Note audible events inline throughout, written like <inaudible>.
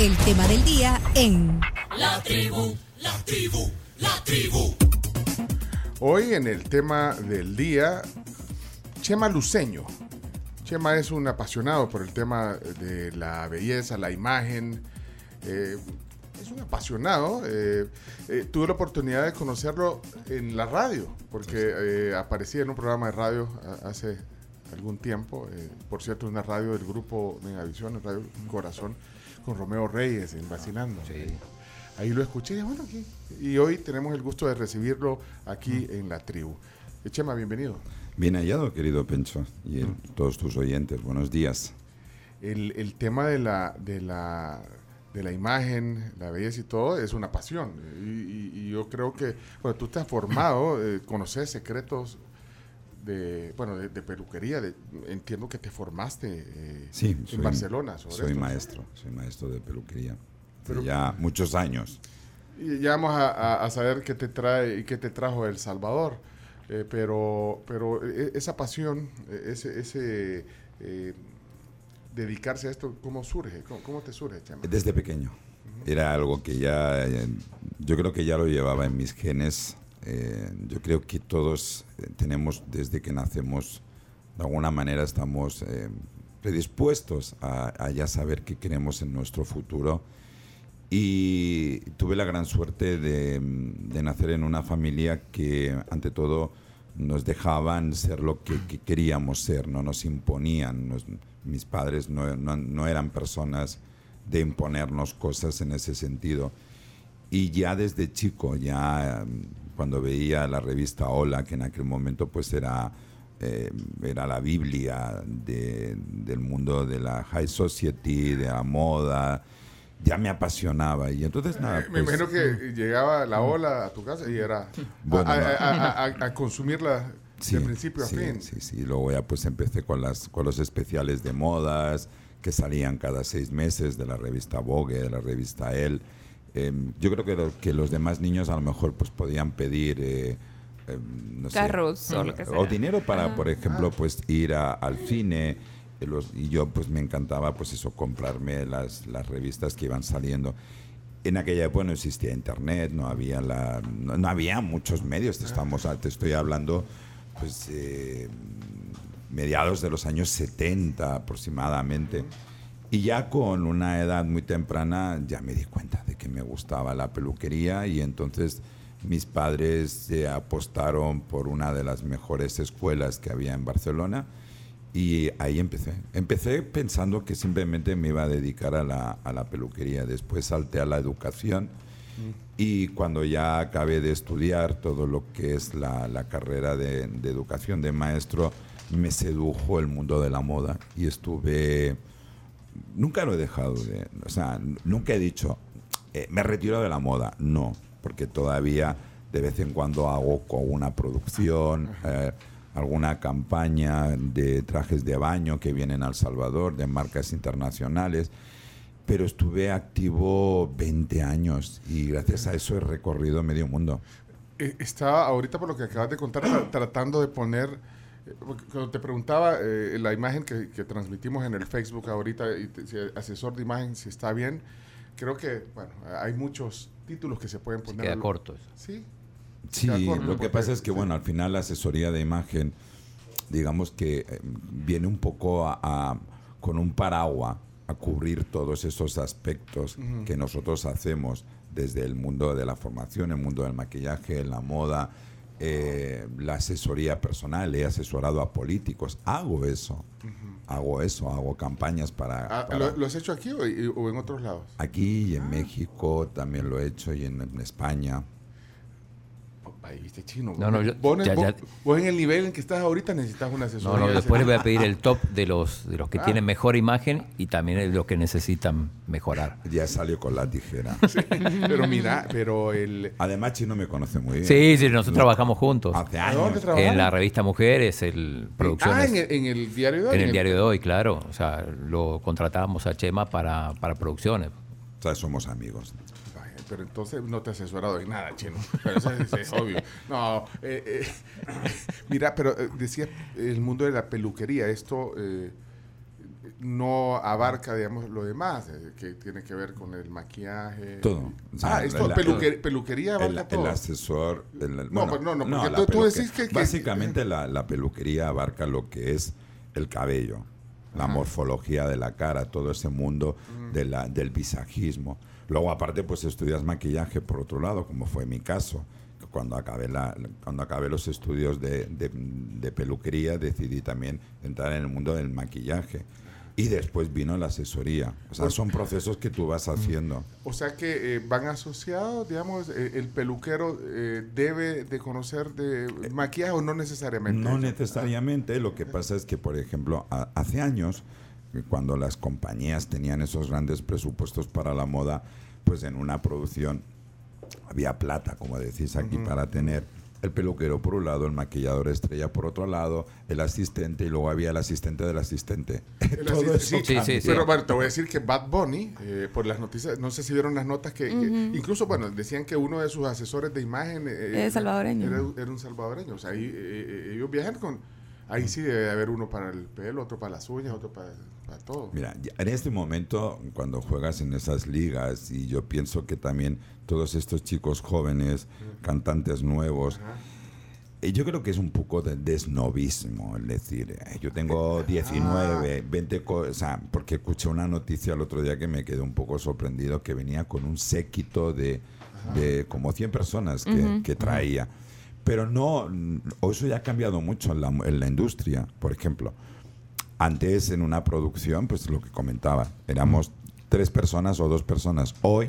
El tema del día en La tribu, la tribu, la tribu. Hoy en el tema del día, Chema Luceño. Chema es un apasionado por el tema de la belleza, la imagen. eh, es un apasionado. eh, eh, tuve la oportunidad de conocerlo en la radio, porque eh, aparecía en un programa de radio hace algún tiempo. eh, por cierto, una radio del grupo Megavisión, Radio Corazón, con Romeo Reyes en Vacilando. Ahí lo escuché y dije, bueno, aquí. Y hoy tenemos el gusto de recibirlo aquí en la tribu. Chema, bienvenido. Bien hallado, querido Pencho, y el- todos tus oyentes. Buenos días. El, el tema de la, de, la, de la imagen, la belleza y todo es una pasión. Y, y- y yo creo que, bueno, tú te has formado, eh, conoces secretos de, bueno, de, de peluquería. de- entiendo que te formaste eh, Sí, en soy, Barcelona sobre soy esto. maestro, soy maestro de peluquería. Pero- ya muchos años. Y ya vamos a, a- a saber qué te trae y qué te trajo El Salvador. Eh, pero, pero eh, esa pasión, ese, ese eh, dedicarse a esto, ¿cómo surge? ¿Cómo, cómo te surge, Chema? Desde pequeño. Era algo que ya, yo creo que ya lo llevaba en mis genes. Eh, yo creo que todos eh, tenemos, desde que nacemos, de alguna manera estamos eh, predispuestos a, a ya saber qué queremos en nuestro futuro. Y tuve la gran suerte de, de nacer en una familia que, ante todo, nos dejaban ser lo que, que queríamos ser, no nos imponían. Nos- mis padres no, no- no eran personas de imponernos cosas en ese sentido. Y ya desde chico, ya mm, cuando veía la revista Hola, que en aquel momento pues era, eh, era la Biblia de- del mundo de la high society, de la moda, ya me apasionaba. Y entonces nada, Eh, Me pues, imagino que llegaba la ola a tu casa y era a- Bueno, a, no. a- a- a- a consumirla Sí, de principio sí, a fin. Sí, sí. Luego ya pues empecé con, las, con los especiales de modas que salían cada seis meses de la revista Vogue, de la revista Elle. Em, yo creo que, lo- que los demás niños a lo mejor pues podían pedir... eh, em, no sé, Carros o lo que sea. o dinero para, por ejemplo, pues ir a- al cine. eh, los- y yo pues me encantaba pues eso, comprarme las, las revistas que iban saliendo. En aquella época no existía internet, no había la, no, no había muchos medios. Te, estamos, te estoy hablando pues eh, mediados de los años 70 aproximadamente. Y ya con una edad muy temprana ya me di cuenta de que me gustaba la peluquería y entonces mis padres se apostaron por una de las mejores escuelas que había en Barcelona y ahí empecé. Empecé pensando que simplemente me iba a dedicar a la, a la peluquería. Después salté a la educación y cuando ya acabé de estudiar todo lo que es la, la carrera de, de educación de maestro, me sedujo el mundo de la moda y estuve nunca lo he dejado de, o sea, nunca he dicho, eh, me retiro de la moda, no, porque todavía de vez en cuando hago con una producción, eh, alguna campaña de trajes de baño que vienen al Salvador, de marcas internacionales, pero estuve activo 20 años y gracias a eso he recorrido medio mundo. Eh, Estaba ahorita por lo que acabas de contar tra- tratando de poner, cuando te preguntaba eh, la imagen que, que transmitimos en el Facebook ahorita, y te- si el asesor de imagen, si está bien, creo que, bueno, hay muchos títulos que se pueden poner. Queda al- corto eso. Sí. Sí, lo que porque- pasa es que, sí. bueno, al final la asesoría de imagen, digamos que eh, viene un poco a, a- con un paraguas a cubrir todos esos aspectos que nosotros hacemos desde el mundo de la formación, el mundo del maquillaje, la moda, eh, la asesoría personal. He asesorado a políticos, hago eso, hago eso, hago campañas para... Ah, para- ¿lo, lo has hecho aquí o, en otros lados? Aquí y en México también lo he hecho y en- en España. Ahí viste chino. No, no, yo- vos, ya- vos- ya- vos en el nivel en que estás ahorita necesitas una asesoría. No, no, de después les voy a pedir el top de los, de los que Ah. tienen mejor imagen y también de los que necesitan mejorar. Ya salió con la tijera. <laughs> Pero mira, pero el... Además, Chino me conoce muy bien. Sí, sí, nosotros trabajamos juntos. Hace ¿A dónde años. En la revista Mujeres, el Ah, producciones. en el, en el diario de hoy. en el diario de hoy, claro. O sea, lo contratábamos a Chema para, para producciones. O sea, somos amigos. Pero entonces no te has asesorado en nada, chino. Pero eso es, es <laughs> obvio. No, eh, eh, <laughs> mira, pero eh, decía el mundo de la peluquería, esto, eh, no abarca, digamos, lo demás, que tiene que ver con el maquillaje. Todo. O sea, ah, esto, la- peluque- peluquería El, abarca el todo. asesor. el- No, bueno, pues no, no, porque la tú- decís que- que- Básicamente la, la peluquería abarca lo que es el cabello, la morfología de la cara, todo ese mundo de la, del visajismo. Luego, aparte, pues estudias maquillaje por otro lado, como fue mi caso. Cuando acabé, la, cuando acabé los estudios de, de- de peluquería, decidí también entrar en el mundo del maquillaje. Y después vino la asesoría. O sea, son procesos que tú vas haciendo. O sea que eh, van asociados, digamos, eh, el peluquero eh, debe de conocer de maquillaje o no necesariamente. No necesariamente, lo que pasa es que, por ejemplo, a- hace años, eh, cuando las compañías tenían esos grandes presupuestos para la moda, pues en una producción había plata, como decís aquí, para tener el peluquero por un lado, el maquillador estrella por otro lado, el asistente y luego había el asistente del asistente. <laughs> El Todo asistente- eso sí, Sí, sí, sí. Pero bueno, te voy a decir que Bad Bunny, eh, por las noticias, no sé si vieron las notas que, que- incluso, bueno, decían que uno de sus asesores de imagen eh, Es salvadoreño. Era, era un salvadoreño. O sea, ahí, eh, eh, ellos viajan con. Ahí sí debe haber uno para el pelo, otro para las uñas, otro para, para todo. Mira, en este momento, cuando juegas en esas ligas, y yo pienso que también todos estos chicos jóvenes, cantantes nuevos, eh, yo creo que es un poco de desnovismo, es decir, yo tengo 19, 20 cosas, porque escuché una noticia el otro día que me quedé un poco sorprendido, que venía con un séquito de, de como 100 personas que, que traía. Pero no, eso ya ha cambiado mucho en la, en la industria, por ejemplo. Antes en una producción, pues lo que comentaba, éramos tres personas o dos personas. Hoy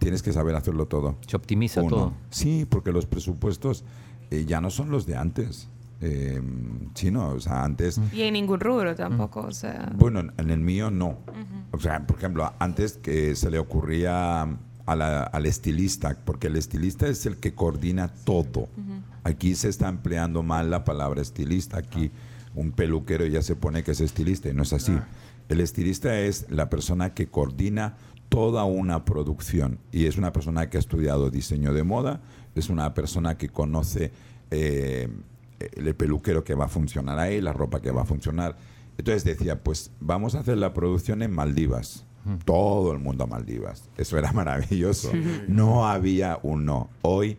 tienes que saber hacerlo todo. Se optimiza Uno. todo. Sí, porque los presupuestos eh, ya no son los de antes. Eh, sí, no, o sea, antes, Y en ningún rubro tampoco, o sea. bueno, en- en el mío no. O sea, por ejemplo, antes que se le ocurría a la- al estilista, porque el estilista es el que coordina todo. Aquí se está empleando mal la palabra estilista. Aquí un peluquero ya se pone que es estilista y no es así. El estilista es la persona que coordina toda una producción y es una persona que ha estudiado diseño de moda, es una persona que conoce eh, el peluquero que va a funcionar ahí, la ropa que va a funcionar. Entonces decía, pues vamos a hacer la producción en Maldivas. Todo el mundo a Maldivas. Eso era <laughs> maravilloso. No había un no. Hoy,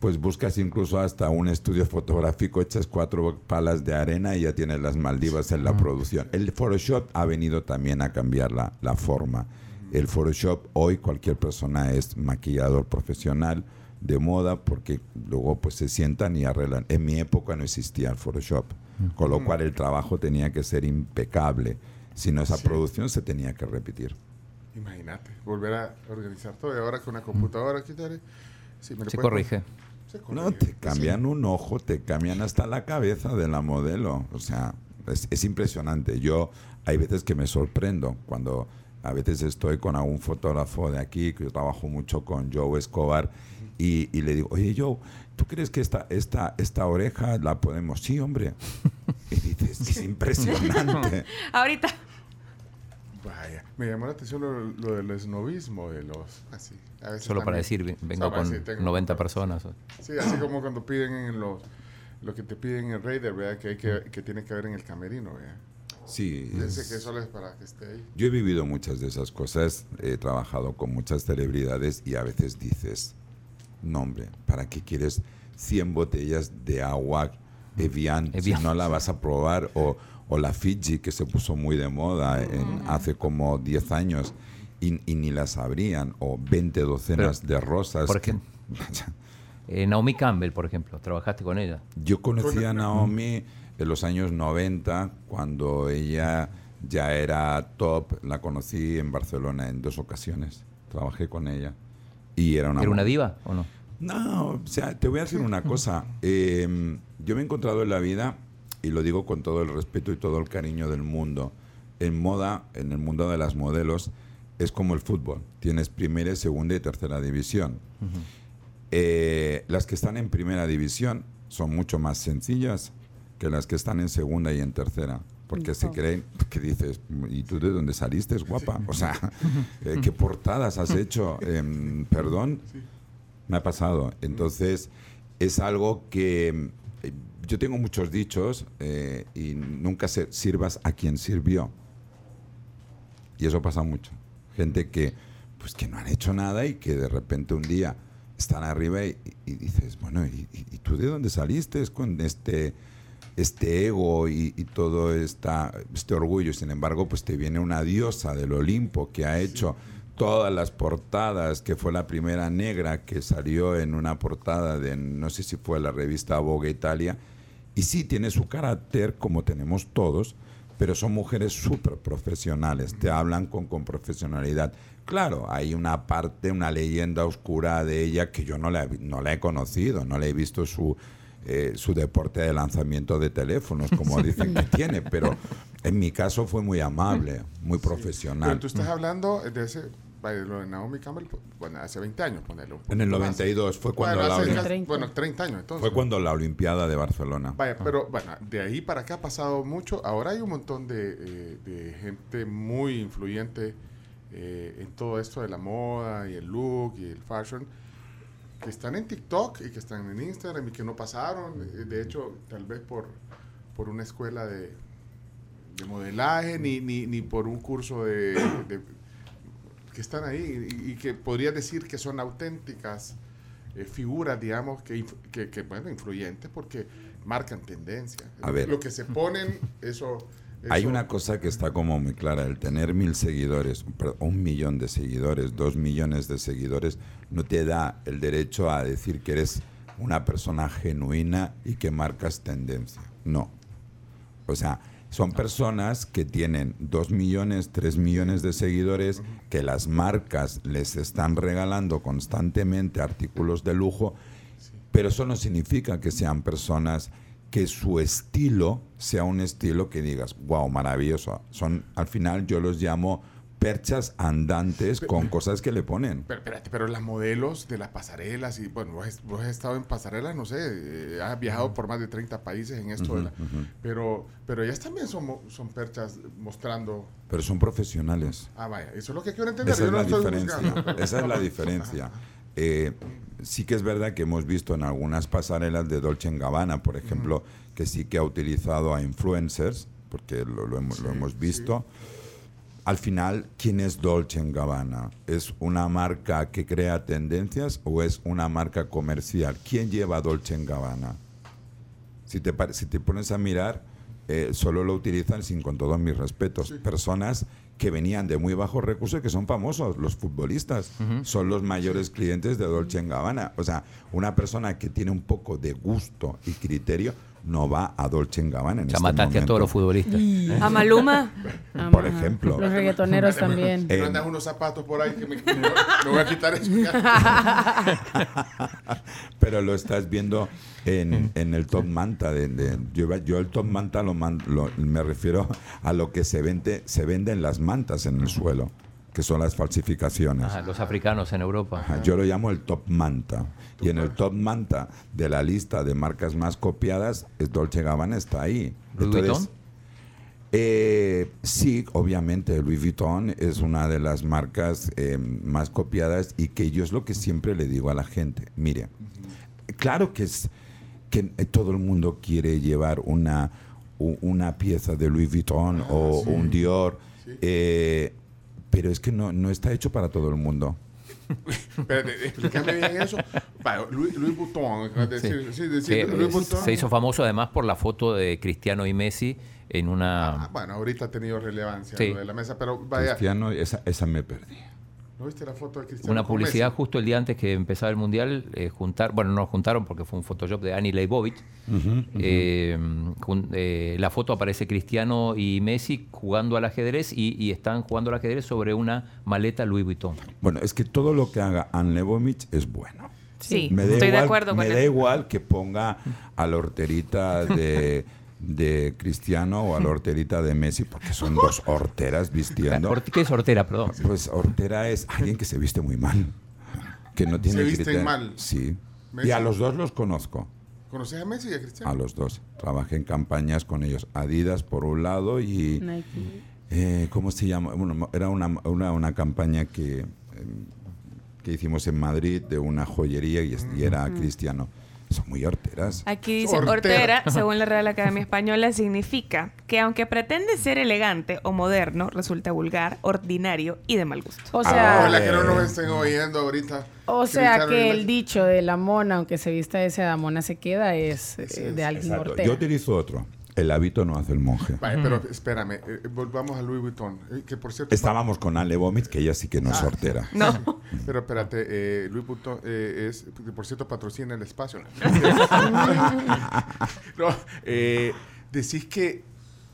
pues buscas incluso hasta un estudio fotográfico, echas cuatro palas de arena y ya tienes las Maldivas en la producción. El Photoshop ha venido también a cambiar la, la forma. El Photoshop, hoy cualquier persona es maquillador profesional de moda porque luego pues se sientan y arreglan. En mi época no existía el Photoshop, con lo cual el trabajo tenía que ser impecable. Si no, esa producción se tenía que repetir. Imagínate, volver a organizar todo. Y ahora con una computadora, aquí te sí, me lo Se corrige. Se corrige. No, te cambian un ojo, te cambian hasta la cabeza de la modelo. O sea, es, es impresionante. Yo hay veces que me sorprendo cuando a veces estoy con algún fotógrafo de aquí, que yo trabajo mucho con Joe Escobar, y, y le digo, oye Joe, ¿tú crees que esta, esta, esta oreja la podemos? Sí, hombre. <laughs> Y dices, es impresionante. <laughs> Ahorita. Vaya, me llamó la atención lo, lo del esnovismo de los. Así. a veces Solo para también- decir, ve- vengo Solo para con decir, tengo- 90 personas. Sí, así como cuando piden en los. Lo que te piden en el Raider, ¿verdad? Que, hay que, que tiene que haber en el camerino, ¿verdad? Sí. Dice es- que solo es para que esté ahí. Yo he vivido muchas de esas cosas, he trabajado con muchas celebridades y a veces dices, no hombre, ¿para qué quieres 100 botellas de agua Evian, Evian. si no la vas a probar? O, o la Fiji, que se puso muy de moda en- hace como 10 años y, y ni las abrían, o 20 docenas de rosas. Por ejemplo, eh, Naomi Campbell, por ejemplo, trabajaste con ella. Yo conocí a Naomi en los años 90, cuando ella ya era top. La conocí en Barcelona en dos ocasiones. Trabajé con ella. Y era una... ¿Era una diva o no? No, o sea, te voy a decir una <laughs> cosa. Eh, yo me he encontrado en la vida, y lo digo con todo el respeto y todo el cariño del mundo, en moda, en el mundo de las modelos, es como el fútbol. Tienes primera, segunda y tercera división. Eh, las que están en primera división son mucho más sencillas que las que están en segunda y en tercera. Porque se creen que dices, ¿y tú de dónde saliste, guapa? O sea, <laughs> eh, ¿qué portadas has hecho? Em, Perdón, me ha pasado. Entonces, es algo que eh, yo tengo muchos dichos eh, y nunca sirvas a quien sirvió. Y eso pasa mucho. Gente que, pues, que no han hecho nada y que de repente un día están arriba y, y dices, bueno, ¿y, y- tú de dónde saliste con este, este ego y, y todo esta, este orgullo? Sin embargo, pues te viene una diosa del Olimpo que ha hecho todas las portadas, que fue la primera negra que salió en una portada de, no sé si fue la revista Vogue Italia, y sí tiene su carácter como tenemos todos, pero son mujeres súper profesionales, te hablan con, con profesionalidad. Claro, hay una parte, una leyenda oscura de ella que yo no la, no la he conocido, no le he visto su, eh, su deporte de lanzamiento de teléfonos, como <laughs> dicen que tiene, pero en mi caso fue muy amable, muy profesional. Pero tú estás hablando de ese, lo de Naomi Campbell, bueno, hace 20 años, ponerlo. En el 92 fue cuando bueno, la hace Olim- casi- 30. bueno, 30 años entonces. fue cuando la Olimpiada de Barcelona. Vaya, pero bueno, de ahí para acá ha pasado mucho. Ahora hay un montón de, eh, de gente muy influyente eh, en todo esto de la moda y el look y el fashion que están en TikTok y que están en Instagram y que no pasaron. eh, De hecho, tal vez por, por una escuela de, de modelaje ni, ni, ni por un curso de, de- que están ahí y, y que podría decir que son auténticas eh, figuras, digamos, que, que, que, bueno, influyentes porque marcan tendencia. A ver. Lo que se ponen, eso... Hay una cosa que está como muy clara, el tener mil seguidores, perdón, un millón de seguidores, dos millones de seguidores, no te da el derecho a decir que eres una persona genuina y que marcas tendencia. No. O sea, son personas que tienen dos millones, tres millones de seguidores, que las marcas les están regalando constantemente artículos de lujo, pero eso no significa que sean personas que su estilo sea un estilo que digas, wow, maravilloso. Son, al final yo los llamo perchas andantes con cosas que le ponen. Pero, espérate, pero las modelos de las pasarelas, y bueno, vos, has- vos has estado en pasarelas, no sé, eh, has viajado por más de 30 países en esto, de la- pero, pero ellas también son, son perchas mostrando. Pero son profesionales. Ah, vaya, eso es lo que quiero entender. Esa yo es no la diferencia. Esa es la <laughs> diferencia. Eh, sí que es verdad que hemos visto en algunas pasarelas de Dolce Gabbana, por ejemplo, que sí que ha utilizado a influencers, porque lo, lo hemos, lo hemos visto. Al final, ¿quién es Dolce Gabbana? ¿Es una marca que crea tendencias o es una marca comercial? ¿Quién lleva Dolce Gabbana? Si te, si te pones a mirar, eh, solo lo utilizan, sin con todos mis respetos, personas que venían de muy bajos recursos y que son famosos, los futbolistas, son los mayores clientes de Dolce Gabbana. O sea, una persona que tiene un poco de gusto y criterio no va a Dolce Gabbana en Ya este mataste a todos los momento. futbolistas. A Maluma. Por ejemplo. Los reggaetoneros también. Pero Eh, andas unos zapatos por ahí que me, me voy- me voy a quitar eso. <laughs> Pero lo estás viendo en, en el top manta. De, de- yo, yo el top manta lo, lo- me refiero a lo que se vende, se venden las mantas en el suelo, que son las falsificaciones. Ajá, los africanos en Europa. Ajá, Yo lo llamo el top manta. Y en el top manta de la lista de marcas más copiadas, es Dolce Gabbana está ahí. ¿Louis Vuitton? eh, sí, obviamente Louis Vuitton es una de las marcas eh, más copiadas y que yo es lo que siempre le digo a la gente. Mire, claro que es que eh, todo el mundo quiere llevar una, una pieza de Louis Vuitton o un Dior, eh, pero es que no, no está hecho para todo el mundo. Espérate, explícame bien eso. Decir, sí, decir, Sí, Louis eh, Vuitton. se hizo famoso además por la foto de Cristiano y Messi en Ah, una... bueno, ahorita ha tenido relevancia Sí. lo de la mesa, pero vaya, Cristiano, esa, esa me perdí. ¿No viste la foto de Cristiano? Una publicidad Messi? justo el día antes que empezaba el Mundial, eh, juntar, bueno, no juntaron porque fue un Photoshop de Annie Leibovich. Eh, jun- eh, la foto aparece Cristiano y Messi jugando al ajedrez y, y están jugando al ajedrez sobre una maleta Louis Vuitton. Bueno, es que todo lo que haga Anne Lebovich es bueno. Sí, Me da estoy igual, de acuerdo con Me da igual que ponga a la horterita de, <laughs> de Cristiano o a la <laughs> horterita de Messi, porque son dos horteras vistiendo. ¿Qué es hortera, perdón? Pues hortera es alguien que se viste muy mal. Que no tiene Se visten criterio. mal. Sí. Messi. Y a los dos los conozco. ¿Conoces a Messi y a Cristiano? A los dos. Trabajé en campañas con ellos. Adidas por un lado y... Nike. Eh, ¿Cómo se llama? Bueno, era una, una, una campaña que, eh, que hicimos en Madrid de una joyería y, y era cristiano. Son muy horteras. Aquí dice Hortera. hortera, según la Real Academia Española, significa que aunque pretende ser elegante o moderno, resulta vulgar, ordinario y de mal gusto. O sea, Ojalá que no nos estén oyendo ahorita. o sea que el dicho de la mona, aunque se vista de seda, mona se queda, es eh, es, de alguien Exacto. hortera. Yo utilizo otro. El hábito no hace el monje. Pero espérame, eh, volvamos a Louis Vuitton. eh, que por cierto. Estábamos con Ale Vomit, que ella sí que no es hortera. No. Pero espérate, eh, Louis Vuitton eh, es, que por cierto, patrocina el espacio. <laughs> <laughs> no, eh, decís que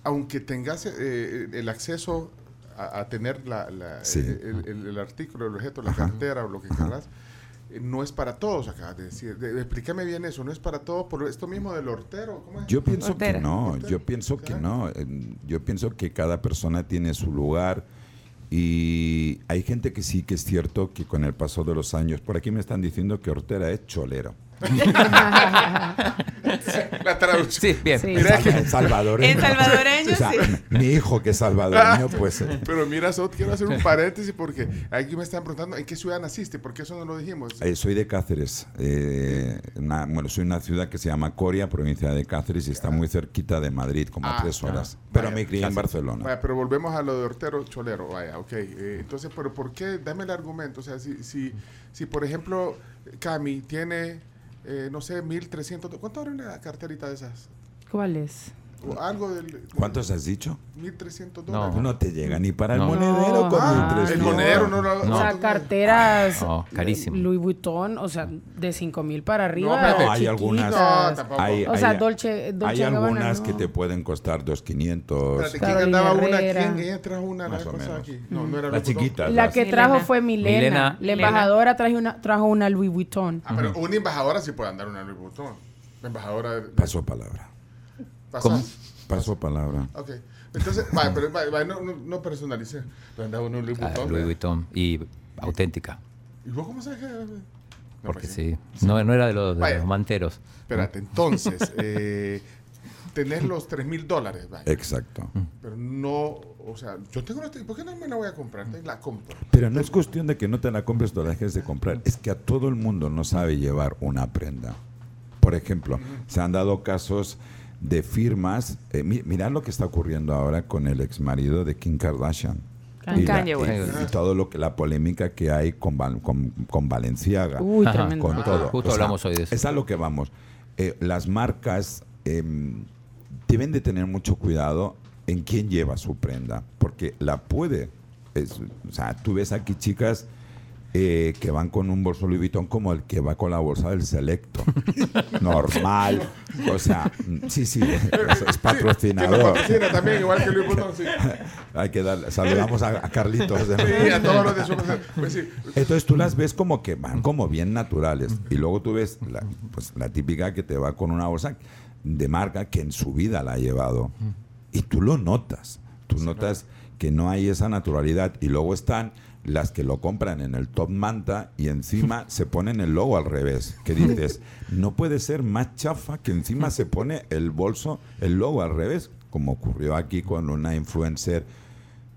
aunque tengas eh, el acceso a, a tener la, la- Sí. el, el- el artículo, el objeto, la cartera o lo que quieras, eh, no es para todos, acabas de decir. De- de- explícame bien eso, no es para todos por esto mismo del hortero. ¿cómo es? Yo pienso Hortera. que no, Hortera. yo pienso que no. Yo pienso que cada persona tiene su lugar y hay gente que sí que es cierto que con el paso de los años, por aquí me están diciendo que Hortera es cholero. <laughs> La traducción. Sí, bien. Sí. Mira que- salvadoreño. En salvadoreño, O sea, sí. Mi hijo que es salvadoreño, pues... eh, Pero mira, Sot, quiero hacer un paréntesis porque aquí me están preguntando en qué ciudad naciste, porque eso no lo dijimos. Eh, soy de Cáceres. eh, una- bueno, soy una ciudad que se llama Coria, provincia de Cáceres, y está muy cerquita de Madrid, como Ah, a tres ya. horas. Pero Vaya, me crié en Barcelona. Vaya, pero volvemos a lo de hortero cholero, vaya, ok. Eh, entonces, pero ¿por qué? Dame el argumento. O sea, si, si, si por ejemplo, Cami tiene, eh, no sé, 1300, ¿cuánto vale una carterita de esas? ¿Cuál es? O algo del... ¿Cuántos has dicho? 1300 No. dólares. No te llega ni para el No. monedero No. con Ah, 1300. el monedero no lo... No. O sea, carteras No, carísimo. Louis Vuitton, o sea, de 5 mil para arriba. espérate. No, hay algunas- No, tampoco. Hay, O sea, hay- Dolce- Dolce hay Gabbana, algunas no. que te pueden costar 2.500. Espérate, ¿quién andaba una? ¿Quién? Ella trajo una la Más o menos. aquí. No, no era Vuitton. chiquitas. La que Milena. trajo fue Milena. Milena. La embajadora trajo una, trajo una Louis Vuitton. Ah, pero una embajadora sí puede andar una Louis Vuitton. La embajadora... de- Paso palabra. Pasas. ¿Cómo? Paso palabra. Ok. Entonces, <laughs> vaya, pero vaya, vaya, no, no, no personalicé. Pero andaba uno en Louis Ah, Vuitton. Louis ¿verdad? Vuitton. Y auténtica. ¿Y vos cómo sabes que.? No, Porque pues sí. No, no era de los, de Vaya. los manteros. Espérate, entonces, <laughs> eh, tenés los 3 mil dólares, vaya, Exacto. pero no, o sea, yo tengo los, ¿por qué no me la voy a comprar? La compro. Pero no es cuestión de que no te la compres o la dejes de comprar. Es que a todo el mundo no sabe llevar una prenda. Por ejemplo, se han dado casos de firmas. eh, mi- mirad lo que está ocurriendo ahora con el ex marido de Kim Kardashian. Y, la- Kanye West. y- y todo lo que la polémica que hay con, con, con Valenciaga. Uy, Ajá. con Justo- todo. justo hablamos hoy de eso. Es a lo que vamos. Eh, las marcas em, deben de tener mucho cuidado en quién lleva su prenda, porque la puede. es- o sea, tú ves aquí chicas eh, que van con un bolso Louis Vuitton como el que va con la bolsa del Selecto. <laughs> Normal. O sea, mm, sí, sí, es, es patrocinador. patrocina también, igual que Luis Vuitton, sí. <laughs> Hay que dar, saludamos a, a Carlitos. de- Sí, a todos los de su pues sí. entonces tú las ves como que van como bien naturales. Y luego tú ves la, pues, la típica que te va con una bolsa de marca que en su vida la ha llevado. Y tú lo notas. Tú notas que no hay esa naturalidad. Y luego están las que lo compran en el top manta y encima <laughs> se ponen el logo al revés. Que dices, <laughs> no puede ser más chafa que encima se pone el bolso, el logo al revés, como ocurrió aquí con una influencer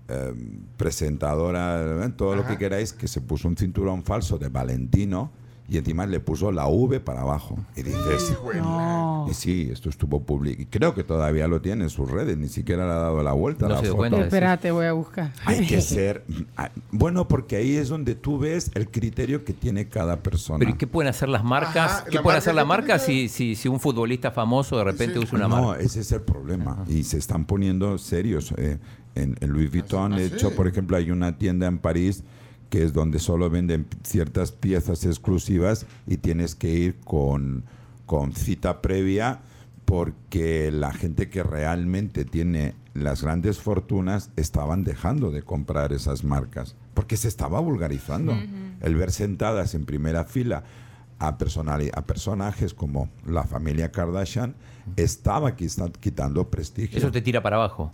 eh, presentadora, eh, todo lo que queráis, que se puso un cinturón falso de Valentino y encima le puso la V para abajo. Y dices, No. y sí, esto estuvo público. Y creo que todavía lo tiene en sus redes, ni siquiera le ha dado la vuelta. a No la se foto. cuenta. Espérate, voy a buscar. Hay que <laughs> ser. ah, Bueno, porque ahí es donde tú ves el criterio que tiene cada persona. Pero ¿y qué pueden hacer las marcas? Ajá, ¿Qué la puede marca hacer la que marca tiene si, si, si un futbolista famoso de repente Sí. usa una no, marca? ese es el problema. Y se están poniendo serios. eh, en, en Louis Vuitton, Ah, de hecho, por ejemplo, hay una tienda en París que es donde solo venden ciertas piezas exclusivas y tienes que ir con, con cita previa porque la gente que realmente tiene las grandes fortunas estaban dejando de comprar esas marcas porque se estaba vulgarizando. El ver sentadas en primera fila a, personali- a personajes como la familia Kardashian estaba quitando prestigio. Eso te tira para abajo.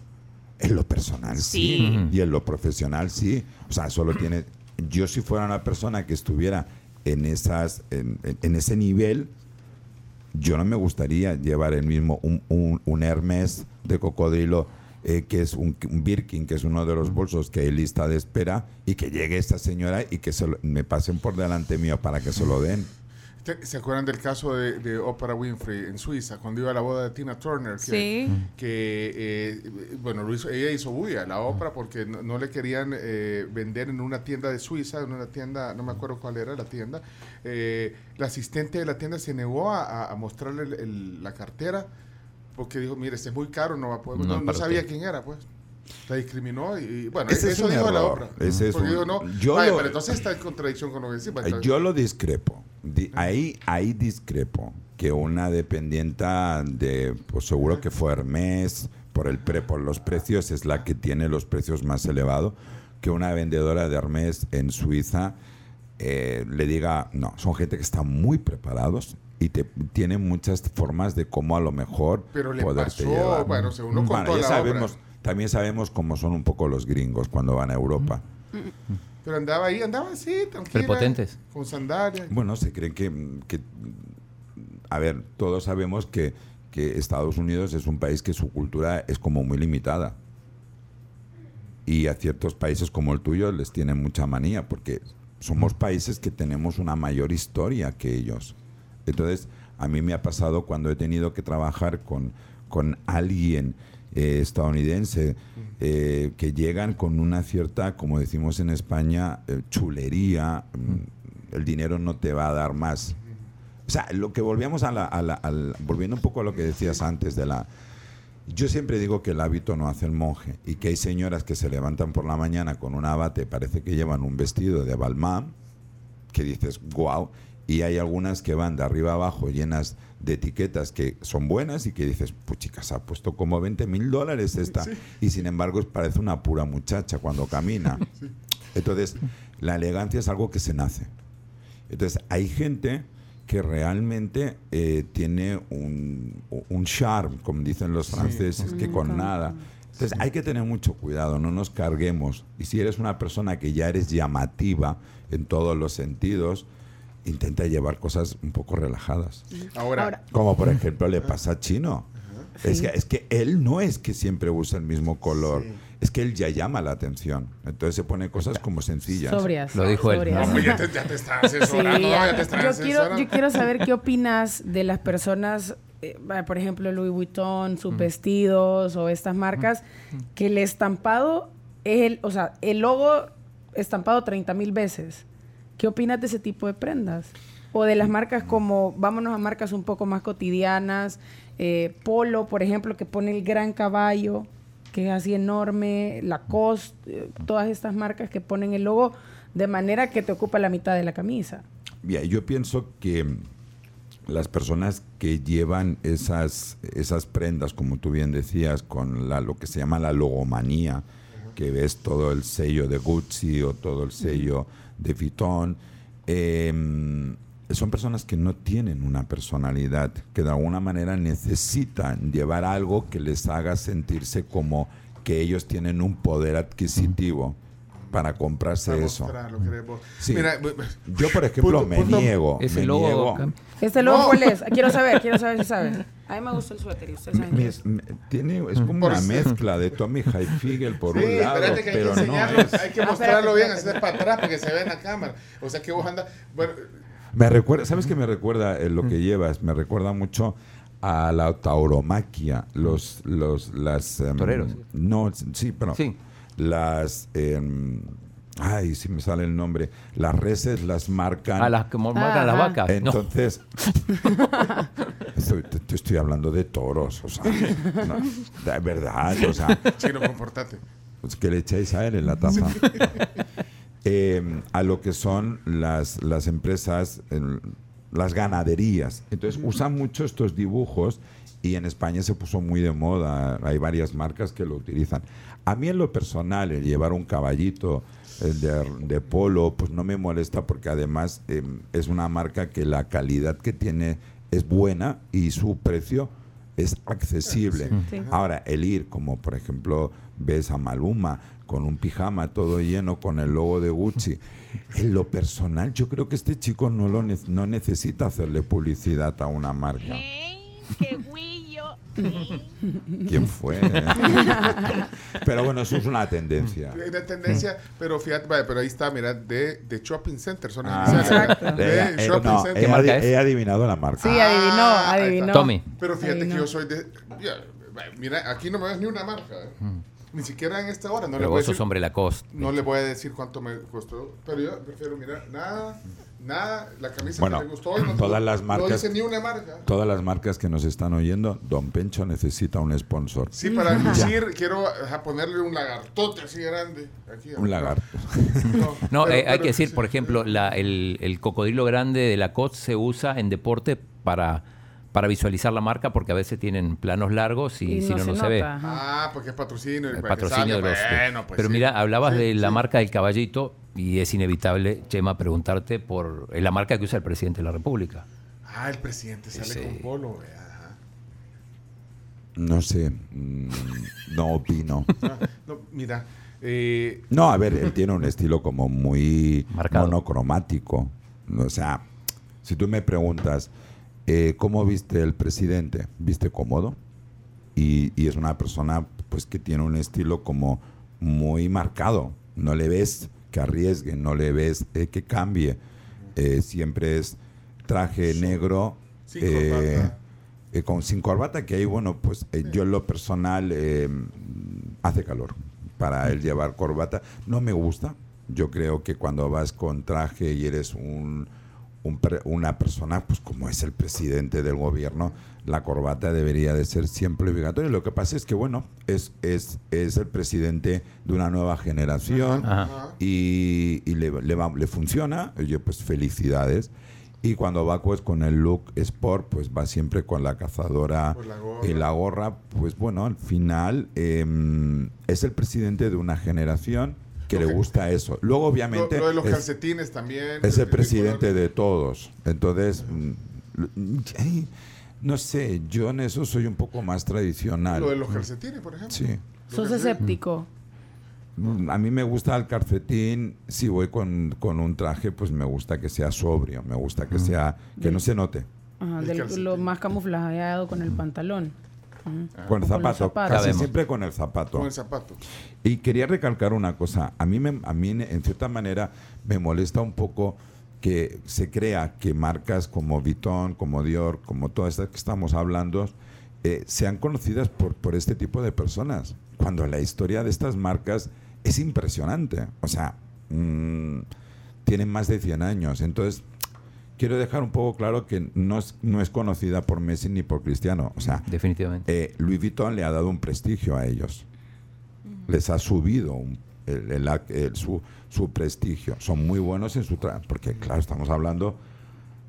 En lo personal sí. Sí. Y en lo profesional sí. O sea, solo tiene. Yo, si fuera una persona que estuviera en, esas, en, ese nivel, yo no me gustaría llevar el mismo, un, un, un Hermes de cocodrilo, eh, que es un, un Birkin, que es uno de los bolsos que hay lista de espera, y que llegue esta señora y que se lo- me pasen por delante mío para que se lo den. ¿Te- ¿Se acuerdan del caso de, de Oprah Winfrey en Suiza, cuando iba a la boda de Tina Turner? Que, Sí. que eh, bueno, lo hizo- ella hizo bulla, la Oprah, porque no, no le querían eh, vender en una tienda de Suiza, en una tienda, no me acuerdo cuál era la tienda. Eh, la asistente de la tienda se negó a, mostrarle el- el- la cartera porque dijo, mire, este es muy caro, no va a poder. No, No, sabía quién era, pues. La discriminó y, y, bueno, Ese es eso un dijo la error, Oprah. ese es Porque un- dijo, no, yo vaya, lo- pero entonces está en contradicción con lo que decimos. Eh, Yo lo discrepo. Di- ahí, ahí discrepo que una dependienta de, pues seguro que fue Hermes, por, el pre, por los precios, es la que tiene los precios más elevados, que una vendedora de Hermes en Suiza eh, le diga, no, son gente que está muy preparados y te, tienen muchas formas de cómo a lo mejor Pero le poderte pasó, llevar. bueno, según lo contó ya la sabemos, obra. también sabemos cómo son un poco los gringos cuando van a Europa. Pero andaba ahí, andaba así, tranquila. Prepotentes. Con sandalias. Bueno, se creen que, que- a ver, todos sabemos que, que Estados Unidos es un país que su cultura es como muy limitada. Y a ciertos países como el tuyo les tienen mucha manía, porque somos países que tenemos una mayor historia que ellos. Entonces, a mí me ha pasado cuando he tenido que trabajar con, con alguien eh, estadounidense eh, que llegan con una cierta, como decimos en España, eh, chulería, mm, el dinero no te va a dar más. O sea, lo que volvíamos a la, a la- volviendo un poco a lo que decías antes de la... Yo siempre digo que el hábito no hace el monje y que hay señoras que se levantan por la mañana con un abate, parece que llevan un vestido de Balmain, que dices, wow, y hay algunas que van de arriba abajo llenas de etiquetas que son buenas y que dices, pues chicas, ha puesto como 20 mil dólares esta, y sin embargo parece una pura muchacha cuando camina. <laughs> Entonces, la elegancia es algo que se nace. Entonces, hay gente que realmente eh, tiene un, un charme, como dicen los franceses, que con nada. Entonces, hay que tener mucho cuidado, no nos carguemos. Y si eres una persona que ya eres llamativa en todos los sentidos, intenta llevar cosas un poco relajadas. Ahora, Ahora- Como por ejemplo le pasa a Chino. Es, que, es que él no es que siempre usa el mismo color, es que él ya llama la atención. Entonces se pone cosas como sencillas. Sobrias. Lo dijo él. no, pues ya te, ya te está Sí, asesorando, ya te está yo, quiero, asesorando. yo quiero saber qué opinas de las personas, eh, por ejemplo, Louis Vuitton, sus vestidos o estas marcas, que el estampado es el, o sea, el logo estampado 30 mil veces. ¿Qué opinas de ese tipo de prendas? O de las marcas como, vámonos a marcas un poco más cotidianas, eh, Polo, por ejemplo, que pone el gran caballo, que es así enorme, Lacoste, eh, todas estas marcas que ponen el logo de manera que te ocupa la mitad de la camisa. Mira, yo pienso que mm, las personas que llevan esas, esas prendas, como tú bien decías, con la, lo que se llama la logomanía, que ves todo el sello de Gucci o todo el sello de Vuitton, eh, son personas que no tienen una personalidad, que de alguna manera necesitan llevar algo que les haga sentirse como que ellos tienen un poder adquisitivo para comprarse Para eso. mostrarlo, queremos. Sí. Mira, bu- Yo, por ejemplo, Punto- me punto- niego. Ese me logo. niego. ¿Este logo No. cuál es? Quiero saber, quiero saber si saben. A mí me gusta el suéter es. me- tiene, es como Por una mezcla de Tommy Hilfiger por Sí, un lado, espérate que hay que pero no enseñarlo, es. hay que Ah, mostrarlo espérate, bien, hacer para atrás para que se vea en la cámara. O sea que vos andas, bueno, Me recuerda, ¿sabes qué me recuerda eh, lo que llevas? Me recuerda mucho a la tauromaquia, los, los, las... em, Toreros. No, sí, pero... Sí. Las... em, ay, si me sale el nombre. Las reses las marcan... A las que marcan las vacas. No. Entonces, <laughs> estoy, te, te estoy hablando de toros, o sea, no, de verdad, o sea, chino, comportate. pues, que le echáis a él en la taza. <laughs> Eh, a lo que son las, las empresas, el- las ganaderías. Entonces, usan mucho estos dibujos y en España se puso muy de moda. Hay varias marcas que lo utilizan. A mí, en lo personal, el llevar un caballito de, de polo, pues no me molesta porque además eh, es una marca que la calidad que tiene es buena y su precio es accesible. Sí. Ahora, el ir, como por ejemplo ves a Maluma con un pijama todo lleno con el logo de Gucci, en lo personal yo creo que este chico no, lo ne- no necesita hacerle publicidad a una marca. <laughs> ¿Quién fue? <laughs> pero bueno, eso es una tendencia. Hay una tendencia, pero fíjate, vaya, pero ahí está, mira, de, de Shopping Center, son Ah, exacto. de Ella- eh, Shopping no, Center. he, adi- adivinado la marca. Sí, adivinó, Ah, adivinó. Tommy. Pero fíjate que no. yo soy de. mira, aquí no me ves ni una marca. ¿eh? Ni siquiera en esta hora. No le Pero voy a vos sos decir- hombre Lacoste. No le voy a decir cuánto me costó, pero yo prefiero mirar nada, nada, la camisa Bueno, que me gustó hoy no, todas las marcas- no dice ni una marca. Todas las marcas que nos están oyendo, Don Pencho necesita un sponsor. Sí, para lucir quiero ponerle un lagartote así grande. Aquí, Un lagarto. No, No, pero- eh, hay pero que decir, sí. por ejemplo, la- el, el cocodrilo grande de la COT se usa en deporte para, para visualizar la marca porque a veces tienen planos largos y, Y si no no, se no se ve. Ah, porque es patrocinio. y El patrocinio de los. Bueno, pues pero sí. mira, hablabas Sí, de la sí. marca del caballito y es inevitable, Chema, preguntarte por la marca que usa el presidente de la República. Ah, el presidente sale con polo. ajá. No sé, mm, no opino. <laughs> Ah, no, mira, eh, No, a ver, él tiene un estilo como muy Marcado. monocromático. O sea, si tú me preguntas, eh, ¿cómo viste el presidente? ¿Viste cómodo? Y, y es una persona pues que tiene un estilo como muy marcado. No le ves que arriesgue, no le ves eh, que cambie. Eh, siempre es traje negro. Sin eh, corbata. eh, con sin corbata, que ahí, bueno, pues eh, yo en lo personal eh, hace calor para el llevar corbata. No me gusta. Yo creo que cuando vas con traje y eres un, un una persona, pues como es el presidente del gobierno, la corbata debería de ser siempre obligatoria. Lo que pasa es que, bueno, es, es, es el presidente de una nueva generación Ajá. y, y le, le, va- le funciona. Yo, pues felicidades. Y cuando va pues con el look sport, pues va siempre con la cazadora Con la y la gorra. Pues bueno, al final em, es el presidente de una generación que le gusta eso. Luego, obviamente, lo de los es, calcetines también. es el de presidente de todos. Entonces, mm, no sé, yo en eso soy un poco más tradicional. Lo de los calcetines, por ejemplo. Sí. Los Sos calcetines. escéptico. Mm, A mí me gusta el calcetín. Si voy con, con un traje, pues me gusta que sea sobrio. Me gusta que sea que no se note. Ajá, del- lo más camuflajeado con el pantalón. Con el zapato. Casi Sabemos. siempre con el zapato. Con el zapato. Y quería recalcar una cosa. A mí, me- a mí, en cierta manera, me molesta un poco que se crea que marcas como Vuitton, como Dior, como todas estas que estamos hablando, eh, sean conocidas por, por este tipo de personas. Cuando la historia de estas marcas es impresionante. O sea, mm, tienen más de 100 años. Entonces, quiero dejar un poco claro que no es, no es conocida por Messi ni por Cristiano. O sea, Definitivamente. eh, Louis Vuitton le ha dado un prestigio a ellos. Les ha subido un- el- el ac- el- su, su prestigio. Son muy buenos en su trabajo. Porque, claro, estamos hablando.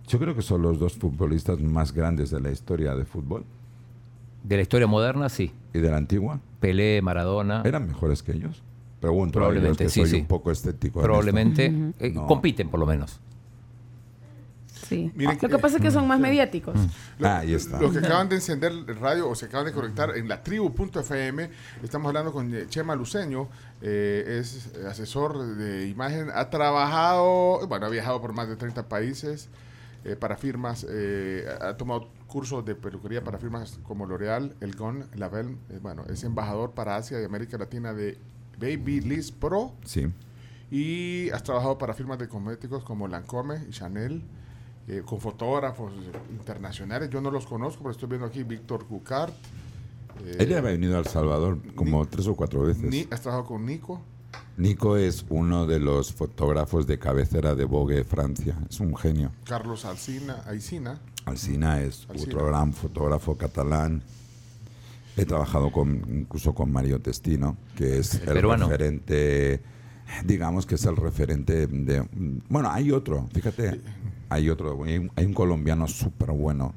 Yo creo que son los dos futbolistas más grandes de la historia de fútbol De la historia moderna, sí. y de la antigua. Pelé, Maradona. ¿Eran mejores que ellos? Pregunto, Probablemente, que sí, soy sí. un poco estético. Probablemente. eh, No. Compiten, por lo menos. Sí. Miren Lo que- pasa es que son más mediáticos. Lo- Ah, ahí está. Los que acaban de encender el radio o se acaban de conectar en la tribu.fm, estamos hablando con eh, Chema Luceño, eh, es asesor de imagen, ha trabajado, bueno, ha viajado por más de 30 países eh, para firmas, eh, ha tomado cursos de peluquería para firmas como L'Oreal, El Gon, Label, eh, bueno, es embajador para Asia y América Latina de Babyliss Pro Sí. y has trabajado para firmas de cosméticos como Lancome y Chanel, eh, con fotógrafos internacionales. Yo no los conozco, pero estoy viendo aquí Víctor Cucart. eh, Él ha venido a El Salvador como tres o cuatro veces. Ni- has trabajado con Nico. Nico es uno de los fotógrafos de cabecera de Vogue Francia. Es un genio. Carlos Alcina, Aicina. Alsina es otro gran fotógrafo catalán. He trabajado con, incluso con Mario Testino, que es El el, peruano. referente, digamos que es el referente de... Bueno, hay otro, fíjate, hay otro, hay un, hay un colombiano súper bueno,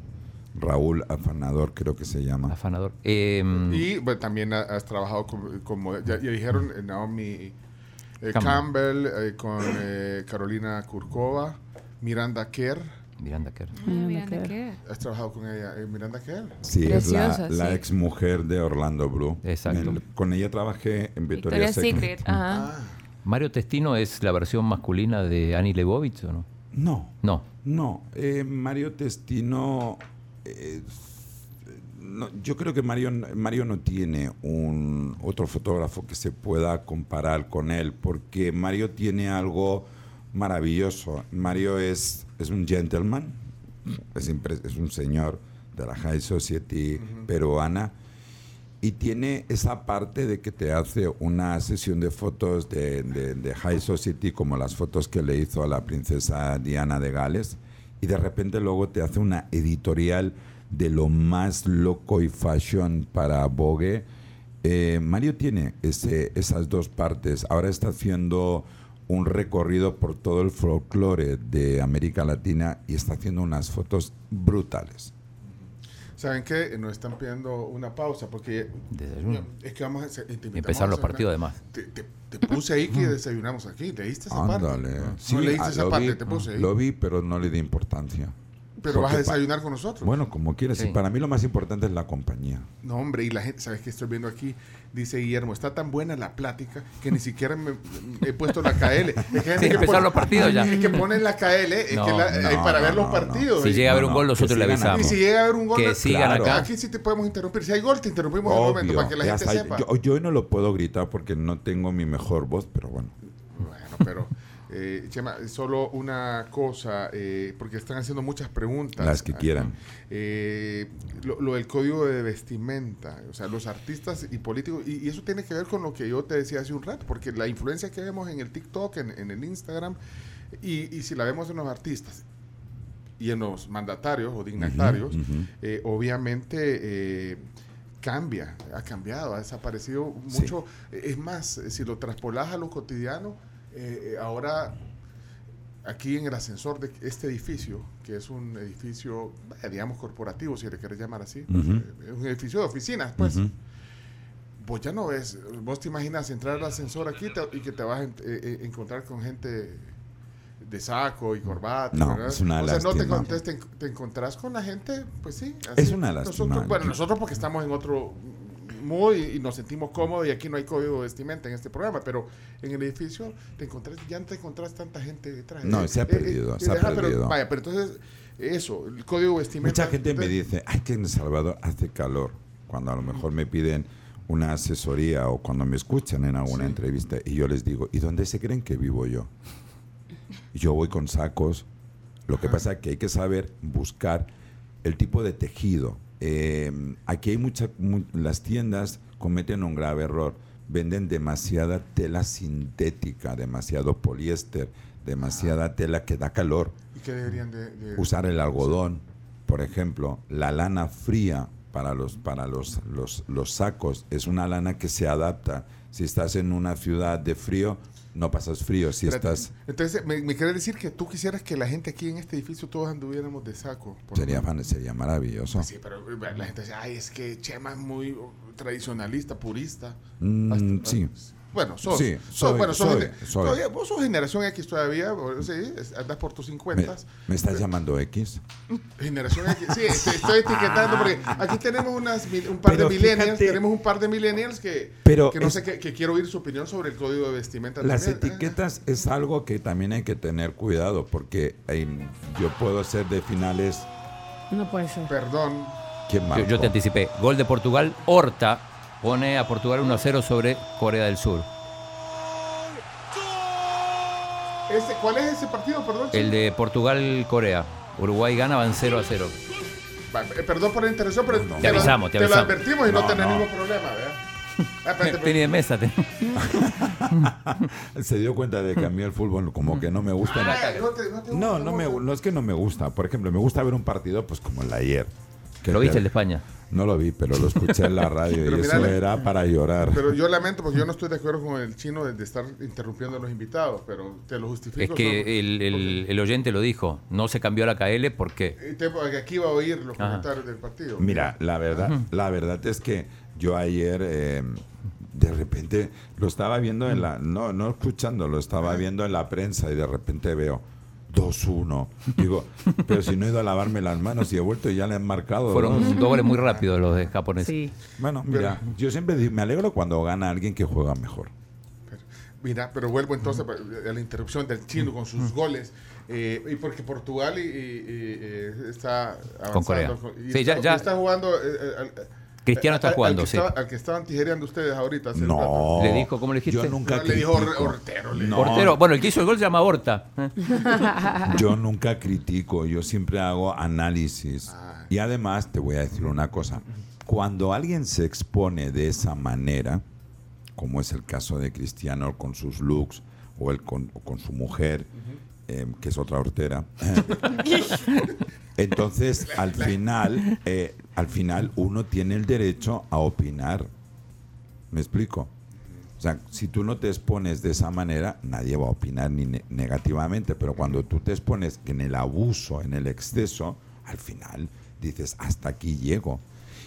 Raúl Afanador creo que se llama. Afanador. Eh, Y bueno, también ha- has trabajado como ya, ya dijeron, eh, Naomi eh, Campbell. Campbell, eh, con eh, Carolina Kurkova, Miranda Kerr. Miranda Kerr. Mira, me queda. ¿Has trabajado con ella? eh, Miranda Kerr. Sí, Preciosa, es la, ex mujer de Orlando Blue. Exacto. El- con ella trabajé en Victoria's Victoria's Secret. Secret. Ajá. Ah, ¿Mario Testino es la versión masculina de Annie Leibovitz o no? No, No. No, eh, Mario Testino, eh, no, yo creo que Mario, Mario no tiene un otro fotógrafo que se pueda comparar con él, porque Mario tiene algo maravilloso. Mario es, es un gentleman, es, es un señor de la High Society peruana y tiene esa parte de que te hace una sesión de fotos de, High Society, como las fotos que le hizo a la princesa Diana de Gales, y de repente luego te hace una editorial de lo más loco y fashion para Vogue. Eh, Mario tiene ese, esas dos partes. Ahora está haciendo un recorrido por todo el folclore de América Latina y está haciendo unas fotos brutales. ¿Saben qué? Nos están pidiendo una pausa porque Desayuno. es que vamos a empezar los partidos además. Te, te- te puse ahí que desayunamos aquí. ¿Leíste esa parte? No, Sí, no leíste ah, esa parte, vi, te puse ahí. Lo vi, pero no le di importancia. Pero vas a Porque desayunar con nosotros. Bueno, como quieras. Sí. Y para mí lo más importante es la compañía. No, hombre, y la gente, ¿sabes qué estoy viendo aquí? Dice Guillermo, está tan buena la plática que ni siquiera me, me he puesto la KL. Es que Sí, que empezaron pone- los partidos ya. Es que ponen la KL es No, que la- no, eh, para no, ver los no, partidos. Si Y- llega a haber un gol, no, nosotros le sigan y avisamos. si llega a haber un gol, Que sigan Claro. acá. aquí sí te podemos interrumpir. Si hay gol, te interrumpimos en un momento Obvio. para que la gente sepa. Yo, yo hoy no lo puedo gritar porque no tengo mi mejor voz, pero bueno. Bueno, pero, eh, Chema, solo una cosa, eh, porque están haciendo muchas preguntas. Las que quieran. Eh, lo, lo del código de vestimenta, o sea, los artistas y políticos, y, y eso tiene que ver con lo que yo te decía hace un rato, porque la influencia que vemos en el TikTok, en, en el Instagram, y, y si la vemos en los artistas y en los mandatarios o dignatarios, eh, obviamente eh, cambia, ha cambiado, ha desaparecido Sí. mucho. Es más, si lo traspolas a lo cotidiano, eh, ahora aquí en el ascensor de este edificio, que es un edificio, eh, digamos, corporativo, si le quieres llamar así, eh, es un edificio de oficinas, pues. Ujú. Vos ya no ves, vos te imaginas entrar al ascensor aquí te- y que te vas a eh, eh, encontrar con gente de saco y corbata. No, ¿verdad? es una o sea, no te, te, te- encontrás con la gente, pues sí. Es una lástima. Nosotros, bueno, nosotros porque estamos en otro mood y, nos sentimos cómodos y aquí no hay código de vestimenta en este programa, pero en el edificio te encontrás, ya no te encontrás tanta gente detrás. No, Eh, se ha eh, perdido, eh, se ha ajá, pero perdido. vaya, pero entonces, eso, el código de vestimenta. Mucha gente me dice, ay, que en El Salvador hace calor. Cuando a lo mejor me piden una asesoría o cuando me escuchan en alguna Sí. entrevista y yo les digo, ¿y dónde se creen que vivo yo? Yo voy con sacos. Lo que pasa es que hay que saber buscar el tipo de tejido. Eh, aquí hay muchas, las tiendas cometen un grave error. Venden demasiada tela sintética, demasiado poliéster, demasiada tela que da calor ¿Y qué deberían de, de- usar el algodón, por ejemplo, la lana fría para los para los, los, los sacos es una lana que se adapta. Si estás en una ciudad de frío, no pasas frío. Si Espérate. estás Entonces, me, me querés decir que tú quisieras que la gente aquí en este edificio todos anduviéramos de saco. sería sería maravilloso. Sí, pero eh, la gente dice, ay, es que Chema es muy tradicionalista, purista. Mm, Hasta- sí. Bueno, sos. Sí, sos- soy, bueno, sos, soy, soy. todavía- vos sos generación X todavía, sí, andas por tus ¿Me, 50. me estás llamando X? Generación X, sí, te estoy etiquetando porque aquí tenemos unas, un par Pero de millennials, fíjate- tenemos un par de millennials que, Pero que no es- sé, que, que quiero oír su opinión sobre el código de vestimenta. Las también. etiquetas es algo que también hay que tener cuidado porque eh, yo puedo ser de finales. No puede ser. Perdón, yo te anticipé. Gol de Portugal. Horta pone a Portugal 1-0 sobre Corea del Sur. Ese- ¿cuál es ese partido? Perdón. El de Portugal-Corea. Uruguay gana, van 0 a 0. Va, eh, Perdón por la interrupción, pero No, no. Te avisamos, te lo avisamos. advertimos y no, No, tenés no. ningún problema, ¿verdad? <laughs> Ah, Tenis de mesa. ten- <laughs> Se dio cuenta de que a mí el fútbol como que no me gusta. Ah, no te- no te No, gusta, no, me, gusta. no es que no me gusta. Por ejemplo, me gusta ver un partido pues como el de ayer. Que ¿Lo viste te- el de España? No lo vi, pero lo escuché en la radio <laughs> y eso era para llorar. Pero yo lamento porque yo no estoy de acuerdo con el chino de, de estar interrumpiendo a los invitados, pero te lo justifico. Es que el, el- el oyente lo dijo. No se cambió la KL porque aquí va a oír los Ajá. comentarios del partido. Mira, la verdad, la verdad es que yo ayer eh, de repente lo estaba viendo en la, no, no escuchando, lo estaba viendo en la prensa y de repente veo 2-1. Digo, pero si no he ido a lavarme las manos y he vuelto y ya le han marcado. fueron dos. dobles muy rápidos los de japoneses. Sí. Bueno, mira, yo siempre digo, me alegro cuando gana alguien que juega mejor. Mira, pero vuelvo entonces a la interrupción del chino con sus goles. Eh, y porque Portugal y, y- y, eh, está avanzando. Con Corea. Y Sí, está, ya- ya- y está jugando. eh, eh, Cristiano está al- al jugando, que sí. estaba- al que estaban tijereando ustedes ahorita. hace. No. Le dijo, ¿cómo le dijiste? Yo nunca No, le dijo. Or- Ortero. le No. Bueno, el que hizo el gol se llama Horta. <laughs> Yo nunca critico, yo siempre hago análisis. Ah. Y además te voy a decir una cosa. Cuando alguien se expone de esa manera, como es el caso de Cristiano con sus looks o, el con, o con su mujer, eh, que es otra hortera, <laughs> <laughs> entonces <laughs> al final, eh, al final uno tiene el derecho a opinar. ¿Me explico? O sea, si tú no te expones de esa manera, nadie va a opinar ni ne- negativamente, pero cuando tú te expones en el abuso, en el exceso, al final dices, hasta aquí llego.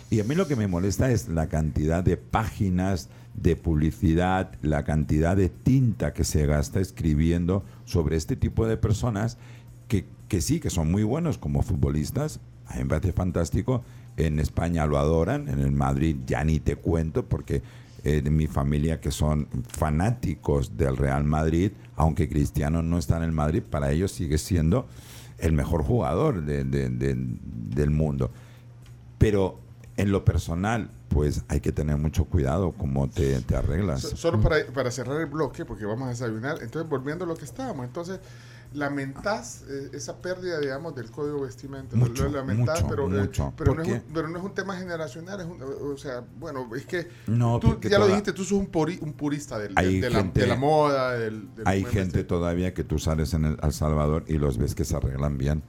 Y a mí lo que me molesta es la cantidad de páginas de publicidad, la cantidad de tinta que se gasta escribiendo sobre este tipo de personas que, que sí, que son muy buenos como futbolistas. A mí me parece fantástico. En España lo adoran, en el Madrid ya ni te cuento porque eh, de mi familia que son fanáticos del Real Madrid, aunque Cristiano no está en el Madrid, para ellos sigue siendo el mejor jugador de- de- de- del mundo. Pero en lo personal, pues hay que tener mucho cuidado cómo te, te arreglas. So- Solo para, para cerrar el bloque, porque vamos a desayunar. Entonces, volviendo a lo que estábamos. Entonces, lamentás eh, esa pérdida, digamos, del código vestimenta. Mucho, lo lamentás, mucho, pero, eh, pero, no ¿Por es un, pero no es un tema generacional. Es un- o sea, bueno, es que No, tú ya lo dijiste, tú sos un, puri- un purista del- de, la, gente- de la moda. Del, del Hay gente vestir. todavía que tú sales en el, El Salvador y los ves que se arreglan bien.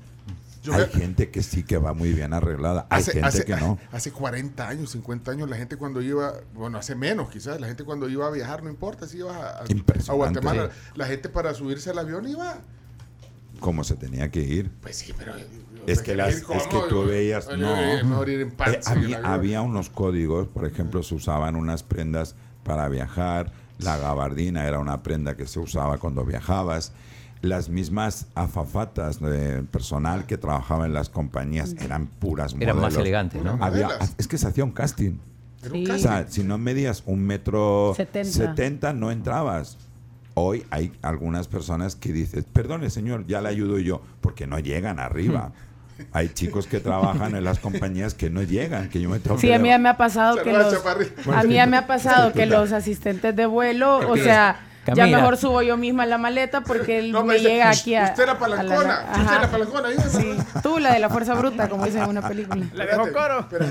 Yo hay gente que sí que va muy bien arreglada. Hay Hace, gente hace- que no. <laughs> hace 40 años, 50 años, la gente cuando iba, bueno, hace menos quizás, la gente cuando iba a viajar, no importa si ibas a, a-. Guatemala, la gente para subirse al avión iba. Como se tenía que ir. Pues sí, pero. Es que, las, es que tú veías, no. Eh, había, había unos códigos, por ejemplo, se usaban unas prendas para viajar, la gabardina era una prenda que se usaba cuando viajabas, las mismas afafatas de personal que trabajaba en las compañías eran puras Eran más elegantes, ¿no? Había- Modelos. es que se hacía un casting. Sí. O sea, si no medías un metro Setenta. setenta, no entrabas. Hoy hay algunas personas que dices, perdone señor, ya le ayudo yo, porque no llegan arriba. Hay chicos que trabajan en las <laughs> compañías que no llegan, que yo me tengo Sí, que a mí ya me ha pasado que los a mí ya me ha pasado que los asistentes de vuelo, o sea, ya mejor subo yo misma la maleta porque él No, me dice, llega aquí a Usted era a la- palancona. Usted Ajá. era palancona. Sí, tú la de la fuerza bruta, como dicen en una película. La dejó coro. Pero,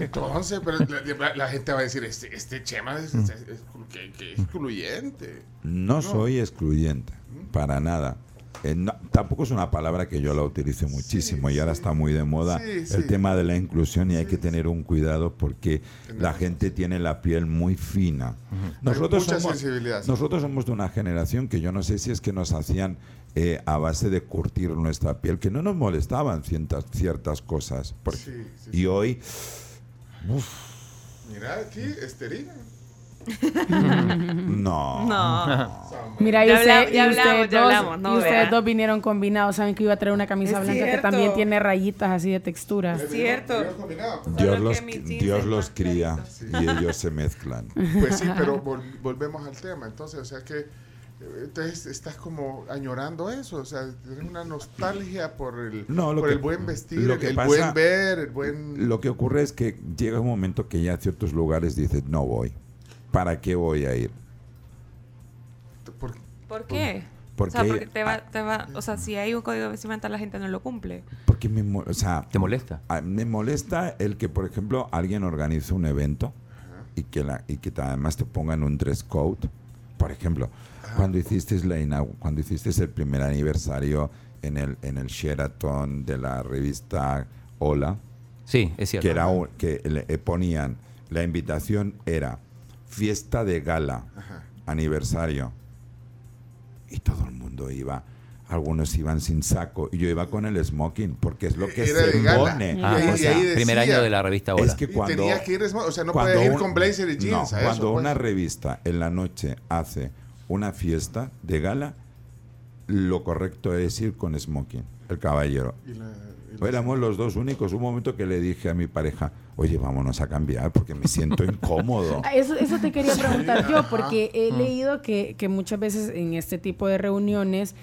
entonces, pero la, la gente va a decir, este, este Chema es, es- es- que- que es excluyente. No, soy excluyente, para nada. Eh, no- tampoco es una palabra que yo la utilice muchísimo y ahora está muy de moda Sí, el tema de la inclusión y hay que tener un cuidado porque la gente tiene la piel muy fina. Nosotros mucha somos, nosotros somos de una generación que yo no sé si es que nos hacían eh, a base de curtir nuestra piel, que no nos molestaban ciertas, ciertas cosas. Y hoy Mira aquí, esterina. <laughs> no. No. Mira, y, usted- ustedes, ya dos, hablamos, no y ustedes vea. dos vinieron combinados. Saben que iba a traer una camisa Es blanca que cierto. también tiene rayitas así de textura. Cierto. Bien combinado. Dios los, Dios los cría y ellos se mezclan. <laughs> Pues sí, pero vol- volvemos al tema. Entonces, o sea que eh, entonces estás como añorando eso, o sea, tienes una nostalgia por el, No, lo por que- el buen vestir, lo el, que el pasa- buen ver, el buen... Lo que ocurre es que llega un momento que ya a ciertos lugares dices, no voy. ¿Para qué voy a ir? por- ¿Por qué? Porque- o sea, porque te va, te va, o sea, si hay un código de vestimenta la gente no lo cumple. Porque me, o sea, ¿Te molesta? a- me molesta el que, por ejemplo, alguien organice un evento y que, la, y que te- además te pongan un dress code. Por ejemplo, cuando hiciste la cuando hiciste el primer aniversario en el, en el Sheraton de la revista Hola, Sí, es cierto. que era un- que le eh, ponían la invitación era fiesta de gala aniversario. Y todo el mundo iba. Algunos iban sin saco. Y yo iba con el smoking porque es lo que Era se pone Ah, o y sea, primer año de la revista Hola. es que y cuando tenías que ir, o sea, no puedes ir un- con blazer y no, jeans a eso, cuando pues. una revista en la noche hace una fiesta de gala lo correcto es ir con smoking el caballero. Y la- Éramos los dos únicos. Un momento que le dije a mi pareja, oye, vámonos a cambiar porque me siento incómodo. <laughs> Eso, eso te quería preguntar yo, porque he leído que, que muchas veces en este tipo de reuniones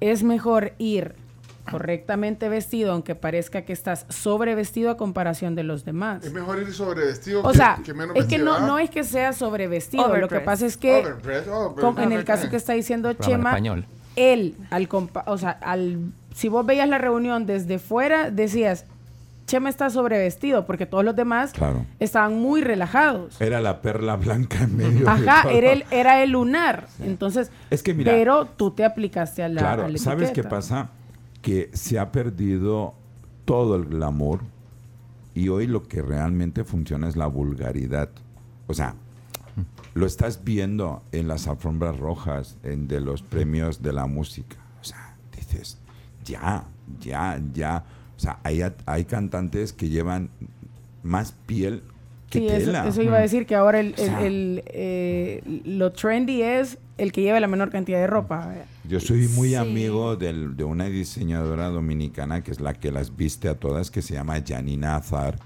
es mejor ir correctamente vestido, aunque parezca que estás sobrevestido a comparación de los demás. Es mejor ir sobre vestido O que, sea, que menos es que no, no es que sea sobrevestido, lo que pasa es que, como en el caso que está diciendo Chema, él, al compa- o sea, al, si vos veías la reunión desde fuera, decías, Chema está sobrevestido, porque todos los demás Claro. estaban muy relajados. Era la perla blanca en medio. de Ajá, todo. era el, era el lunar. Entonces, Es que mira- pero tú te aplicaste a la, Claro, a la ¿sabes qué pasa? Que se ha perdido todo el glamour y hoy lo que realmente funciona es la vulgaridad. O sea, lo estás viendo en las alfombras rojas en de los premios de la música. O sea, dices, ya, ya, ya. O sea, hay, hay cantantes que llevan más piel que Sí, tela. eso iba a decir que ahora el, O sea- el- el, eh, lo trendy es el que lleve la menor cantidad de ropa. Yo soy muy Sí. amigo del- de una diseñadora dominicana que es la que las viste a todas, que se llama Janina Azar.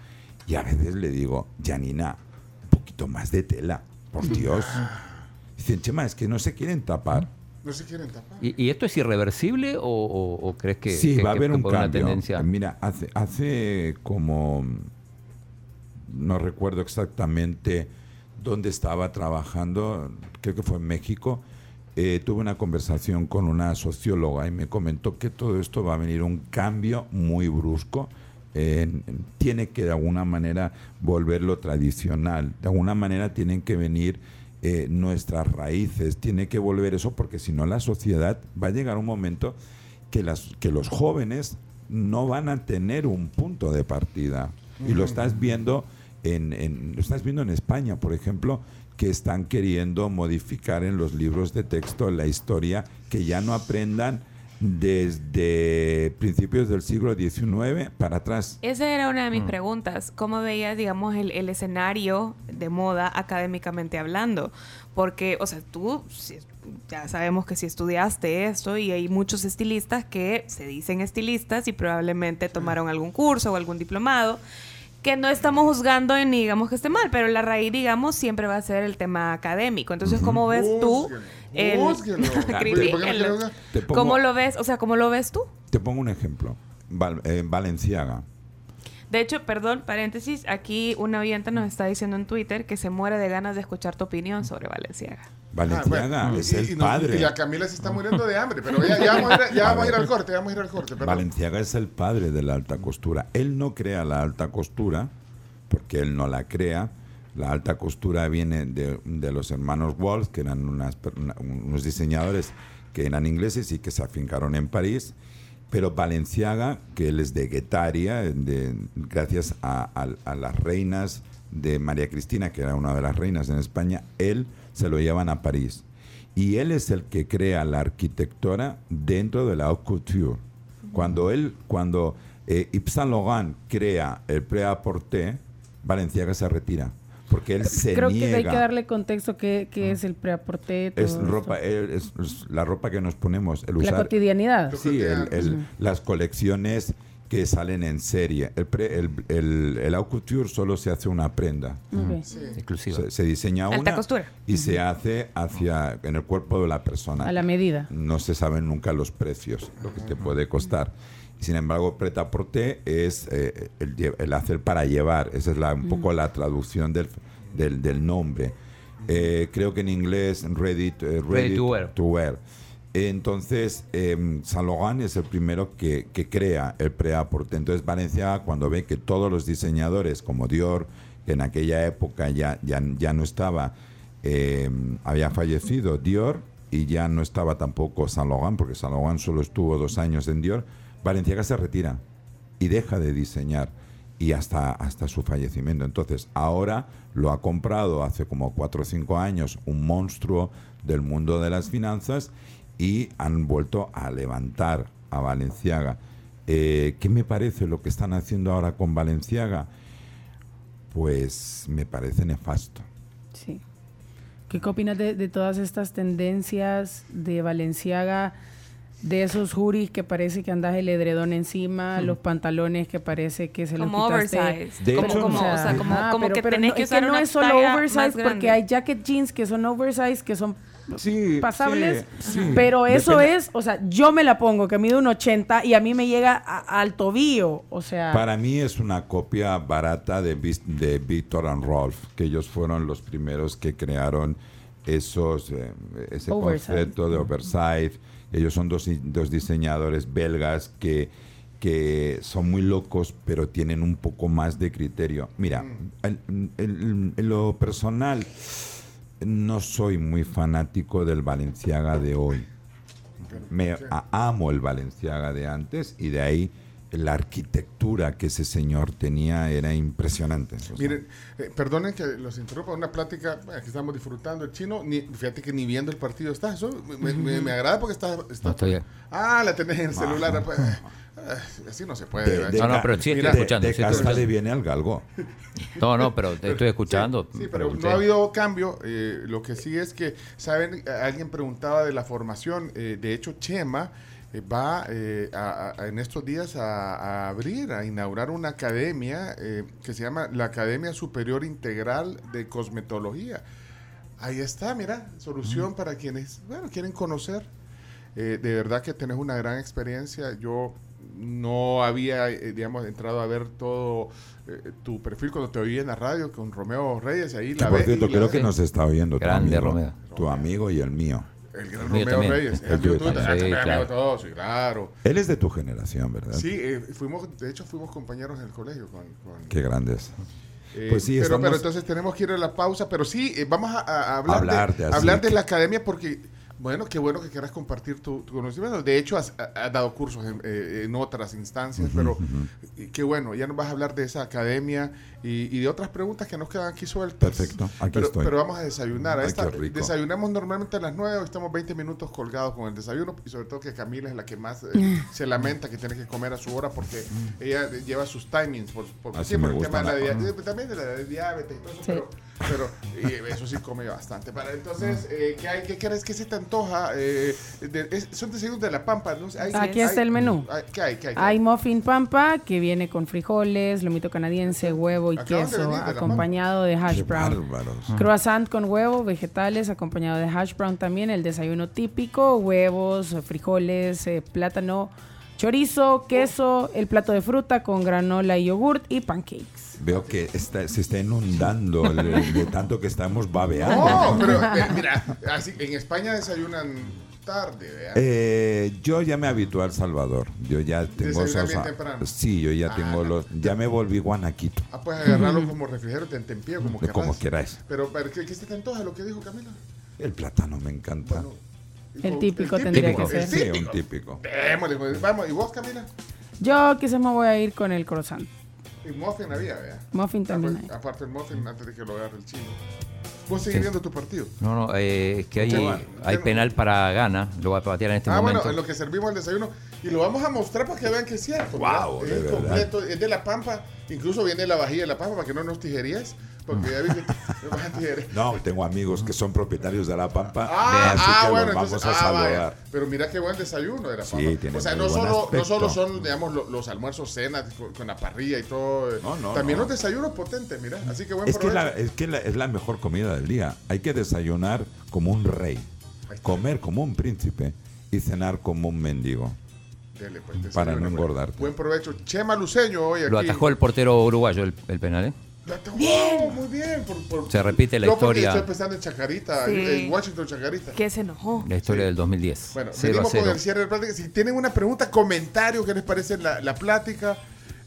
Y a veces le digo, Janina, un poquito más de tela, por <laughs> Dios. Dicen, Chema, es que no se quieren tapar. No se quieren tapar. ¿Y, y esto es irreversible o, o- o crees que, sí, que- va a haber un cambio. tendencia? Mira, hace, hace como, no recuerdo exactamente dónde estaba trabajando, creo que fue en México, eh, tuve una conversación con una socióloga y me comentó que todo esto va a venir un cambio muy brusco. en- en- tiene que de alguna manera volverlo tradicional, de alguna manera tienen que venir eh, nuestras raíces, tiene que volver eso porque si no la sociedad va a llegar un momento que, las, que los jóvenes no van a tener un punto de partida. Y lo estás viendo en, en- lo estás viendo en España, por ejemplo, que están queriendo modificar en los libros de texto la historia, que ya no aprendan desde principios del siglo XIX para atrás. Esa era una de Mm. mis preguntas. ¿Cómo veías, digamos, el, el escenario de moda académicamente hablando? Porque, o sea, tú si- ya sabemos que si estudiaste esto y hay muchos estilistas que se dicen estilistas y probablemente tomaron algún curso o algún diplomado que no estamos juzgando en ni digamos que esté mal, pero la raíz, digamos, siempre va a ser el tema académico. Entonces, ¿cómo ves tú? El- <laughs> ¿Cómo lo ves? O sea, ¿cómo lo ves tú? Te pongo un ejemplo. Val- eh, Valenciaga. De hecho, perdón, paréntesis, aquí una oyente nos está diciendo en Twitter que se muere de ganas de escuchar tu opinión sobre Valenciaga. Valenciaga Ah, bueno. es Y- el y no- padre. Y la Camila se está muriendo de hambre, pero ya, ya vamos, a ir, ya vamos a ir al corte, ya vamos a ir al corte. perdón. Valenciaga es el padre de la alta costura. Él no crea la alta costura, porque él no la crea. La alta costura viene de, de los hermanos Walsh, que eran unas unos diseñadores que eran ingleses y que se afincaron en París. Pero Valenciaga, que él es de Guetaria, de- gracias a, a- a las reinas de María Cristina, que era una de las reinas en España, él se lo llevan a París. Y él es el que crea la arquitectura dentro de la haute couture. Cuando él, cuando eh, Yves Saint Laurent crea el prêt-à-porter, Valenciaga se retira. Porque él se Creo niega. que hay que darle contexto que, que es el preaporte. es ropa, es, es la ropa que nos ponemos. El La usar, cotidianidad. Sí, el- el- las colecciones que salen en serie. El, pre- el, el, el haute couture solo se hace una prenda. Ok. Exclusiva. Se, se diseña Alta una costura. y se hace hacia en el cuerpo de la persona. A la medida. No se saben nunca los precios, lo que te puede costar. Sin embargo, preta porter es eh, el, el hacer para llevar. Esa es la, un poco la traducción del, del, del nombre. Eh, creo que en inglés, ready, to- eh, Ready to wear. wear. Entonces, eh, Saint Laurent es el primero que, que crea el pre-aporte. Entonces, Valencia, cuando ve que todos los diseñadores, como Dior, que en aquella época ya, ya, ya no estaba, eh, había fallecido Dior y ya no estaba tampoco Saint Laurent, porque Saint Laurent solo estuvo dos años en Dior, Valenciaga se retira y deja de diseñar y hasta, hasta su fallecimiento. Entonces, ahora lo ha comprado hace como cuatro o cinco años un monstruo del mundo de las finanzas y han vuelto a levantar a Valenciaga. Eh, ¿Qué me parece lo que están haciendo ahora con Valenciaga? Pues me parece nefasto. Sí. ¿Qué, opinas de, de todas estas tendencias de Valenciaga de esos juris que parece que andas el edredón encima, los pantalones que parece que se los Como quitaste. oversize. De como, hecho, como, o sea, como, como pero- que pero tenés no, que es usar no una es solo oversize porque hay jacket jeans que son oversize que son Sí, pasables, sí, sí. pero eso Depende- es, o sea, yo me la pongo que mide un 80 y a mí me llega a- al tobillo, o sea, Para mí es una copia barata de, de Victor and Rolf, que ellos fueron los primeros que crearon esos, eh, ese concepto de oversize. Ellos son dos, dos diseñadores belgas que, que son muy locos, pero tienen un poco más de criterio. Mira, en, en- lo personal, no soy muy fanático del Valenciaga de hoy. Me amo el Valenciaga de antes y de ahí la arquitectura que ese señor tenía era impresionante. O sea, Miren, eh, perdonen que los interrumpa, una plática eh, que estamos disfrutando. El chino, ni, fíjate que ni viendo el partido está. Eso me, me- me agrada porque está. está- No, estoy- Ah, la tenés en el celular. pues, eh, así no se puede. de, ¿verdad? de No, no, pero sí estoy escuchando, De, sí estoy casa escuchando. le viene al galgo. No, no, pero te estoy escuchando. Sí, pero pregunté. no ha habido cambio. eh, lo que sí es que, ¿saben? Alguien preguntaba de la formación. eh, de hecho, Chema va eh, a- a- en estos días a, a abrir, a inaugurar una academia eh, que se llama la Academia Superior Integral de Cosmetología. Ahí está, mira, solución para quienes, bueno, quieren conocer. Eh, de verdad que tenés una gran experiencia. Yo no había, eh, digamos, entrado a ver todo eh, tu perfil cuando te oí en la radio con Romeo Reyes. Ahí la por ve- cierto, creo que nos está oyendo tu Grande, amigo, Romeo. tu amigo y el mío. El gran Romeo también. Reyes. El El tuyo también. también. Sí, claro. claro. Él es de tu generación, ¿verdad? Sí, eh, fuimos, de hecho fuimos compañeros en el colegio con... con- Qué grandes. eh, Pues sí, pero, estamos- pero entonces tenemos que ir a la pausa, pero sí, eh, vamos a, a hablar, Hablar de, hablar de la academia porque, bueno, qué bueno que quieras compartir tu, tu conocimiento. De hecho, has, ha- has dado cursos en, eh, en otras instancias, pero eh, qué bueno, ya nos vas a hablar de esa academia y, y de otras preguntas que nos quedan aquí sueltas. Perfecto, aquí pero, estoy. Pero vamos a desayunar. A Ay, esta- qué rico. desayunamos normalmente a las 9, hoy estamos 20 minutos colgados con el desayuno y sobre todo que Camila es la que más eh, <laughs> se lamenta que tiene que comer a su hora porque ella eh, lleva sus timings por, por, Así sí, por me el tema de la diabetes, también de la diabetes y todo eso, Sí. pero, pero y eso sí come bastante. Para entonces, eh, ¿qué, hay, qué quieres que se te antoja? Eh, de- es- son desayunos de la Pampa, ¿no? Hay- Aquí hay- está el menú. hay- ¿Qué hay? ¿Qué hay? ¿Qué Hay muffin pampa que viene con frijoles, lomito canadiense, huevo y Acaban queso, de acompañado de hash Qué brown. bárbaros. Croissant con huevo, vegetales, acompañado de hash brown también. El desayuno típico, huevos, frijoles, eh, plátano, chorizo, queso, el plato de fruta con granola y yogurt y pancakes. Veo que está- se está inundando el- de tanto que estamos babeando. No, pero <laughs> eh, mira, así, en España desayunan tarde, ¿verdad? Eh, yo ya me habitué al Salvador. Yo ya tengo esos- bien temprano. Sí, yo ya Ah, tengo los. Ya me volví guanaquito. Ah, pues agarrarlo como refrigerio, te tempie, como quieras. Como queráis. Pero, pero ¿qué, ¿qué se te antoja lo que dijo Camila? El plátano me encanta. Y El con- típico tendría que el ser. sí, un típico. típico. Démosle, pues, vamos, ¿y vos, Camila? Yo quizás me voy a ir con el croissant. Y muffin había, ¿verdad? Muffin Ah, también pues, hay. aparte el muffin, antes de que lo agarre el chino. ¿Vos seguís viendo tu partido? No, no, eh, es que hay, hay penal para Gana. Lo va a patear en este ah, momento. bueno, en lo que servimos el desayuno. Y lo vamos a mostrar para que vean que es cierto. De es completo, es de la pampa. Incluso viene la vajilla de la pampa para que no nos tijerías. Porque ya vi que <laughs> me vas a tijerear. No, tengo amigos que son propietarios de la Pampa. Ah, así ah, que bueno, los vamos entonces, a ah, saludar. Pero mira qué buen desayuno de la Sí, pampa. tiene o sea, no solo, no solo son, digamos, lo- los almuerzos, cenas con, con la parrilla y todo. eh, No, no, También los desayunos potentes, mira. Así que buen Es que, la, provecho. es que la- es la mejor comida del día. Hay que desayunar como un rey, comer como un príncipe y cenar como un mendigo. Dele, pues, para no engordarte. Buen provecho. Chema Luceño hoy aquí. Lo atajó el portero uruguayo el, el penal, ¿eh? Oh, muy bien. por- por- Se repite la historia. Estoy pensando en Chacarita, Sí. en Washington Chacarita. Que se enojó. La historia del 2010. Bueno, 0 a venimos 0. con el cierre de la plática. Si tienen una pregunta, comentario, ¿qué les parece la, la plática?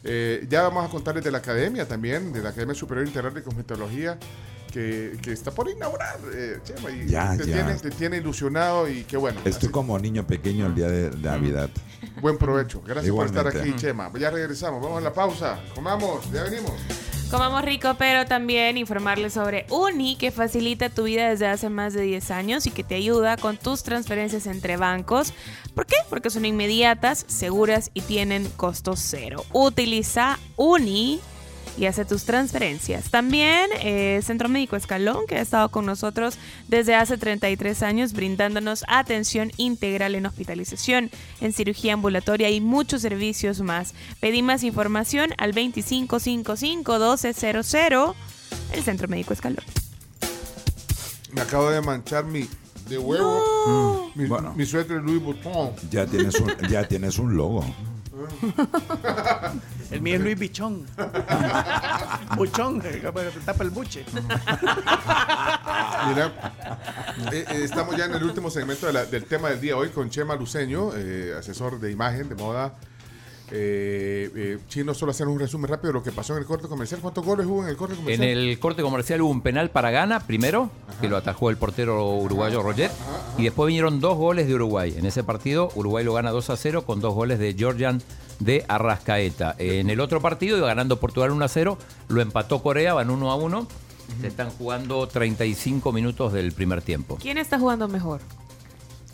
Eh, ya vamos a contarles de la academia también, de la Academia Superior Integral de Cosmetología, que, que está por inaugurar, eh, Chema, y Ya, te, ya. Tiene, te tiene ilusionado y qué bueno. Estoy Así- como niño pequeño el día de de Navidad. Buen provecho. Gracias por estar aquí, Chema. Ya regresamos. Vamos a la pausa. Comamos. Ya venimos. Comamos rico, pero también informarles sobre Uni, que facilita tu vida desde hace más de 10 años y que te ayuda con tus transferencias entre bancos. ¿Por qué? Porque son inmediatas, seguras y tienen costo cero. Utiliza Uni y hace tus transferencias. También eh, Centro Médico Escalón, que ha estado con nosotros desde hace 33 años, brindándonos atención integral en hospitalización, en cirugía ambulatoria y muchos servicios más. Pedí más información al 2555-1200, el Centro Médico Escalón. Me acabo de manchar mi de huevo. Mi, Bueno. mi suéter Louis Vuitton. Ya tienes un, ya tienes un logo. <laughs> El mío es Luis Bichón. <laughs> Buchón, tapa el buche. Mira, eh, eh, estamos ya en el último segmento de la- del tema del día hoy con Chema Luceño, eh, asesor de imagen, de moda. Eh, eh, Chino, solo hacer un resumen rápido de lo que pasó en el corte comercial. ¿Cuántos goles hubo en el corte En comercial? el corte comercial hubo un penal para Ghana, primero, que lo atajó el portero uruguayo Roger, y después vinieron dos goles de Uruguay. En ese partido, Uruguay lo gana 2 a 0 con dos goles de Georgian de Arrascaeta. En el otro partido, iba ganando Portugal 1 a 0, lo empató Corea, van 1 a 1. Se están jugando 35 minutos del primer tiempo. ¿Quién está jugando mejor?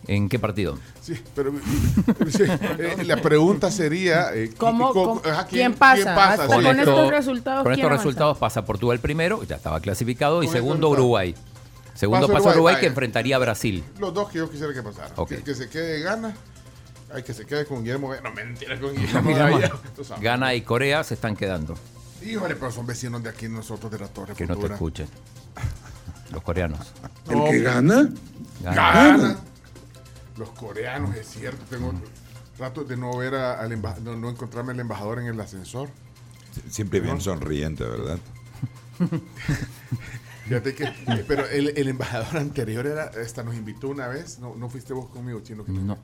¿En qué partido? Sí, pero <laughs> sí, eh, la pregunta sería... eh, ¿Cómo- ¿cómo- cómo- ajá, quién pasa? Con estos resultados, Con ¿quién estos resultados pasa Portugal primero, ya estaba clasificado, y segundo. Uruguay. Segundo Pasa pasa Uruguay, que enfrentaría a Brasil. Los dos que yo quisiera que pasaran. Ok. Que, que se quede gana. Hay que se quede con Guillermo. No, mentira, con Guillermo. Ghana y Corea se están quedando. Híjole, pero son vecinos de aquí nosotros de la Torre Que no te escuchen. Los coreanos. <laughs> No, gana? Ghana. Gana. Los coreanos, es cierto. Tengo rato de no ver a- al emba- no, no encontrarme al embajador en el ascensor. Siempre bien sonriente, ¿verdad? <laughs> Fíjate que, pero el, el embajador anterior era, hasta nos invitó una vez. No, no fuiste vos conmigo, chino. Que No.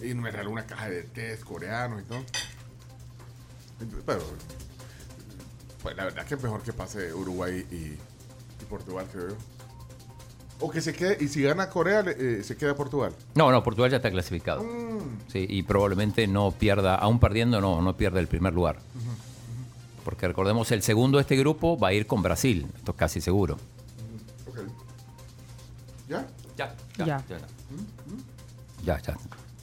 Y me regaló una caja de té coreanos y todo. Pero, pues la verdad que es mejor que pase Uruguay y, y Portugal, creo yo. O que se quede, y si gana Corea, le- eh, se queda Portugal. No, no, Portugal ya está clasificado. Mm. Sí, y probablemente no pierda, aún perdiendo, no, no pierda el primer lugar. Porque recordemos, el segundo de este grupo va a ir con Brasil. Esto es casi seguro. ¿Ya? Ya, Ya. ya. Ya, ya.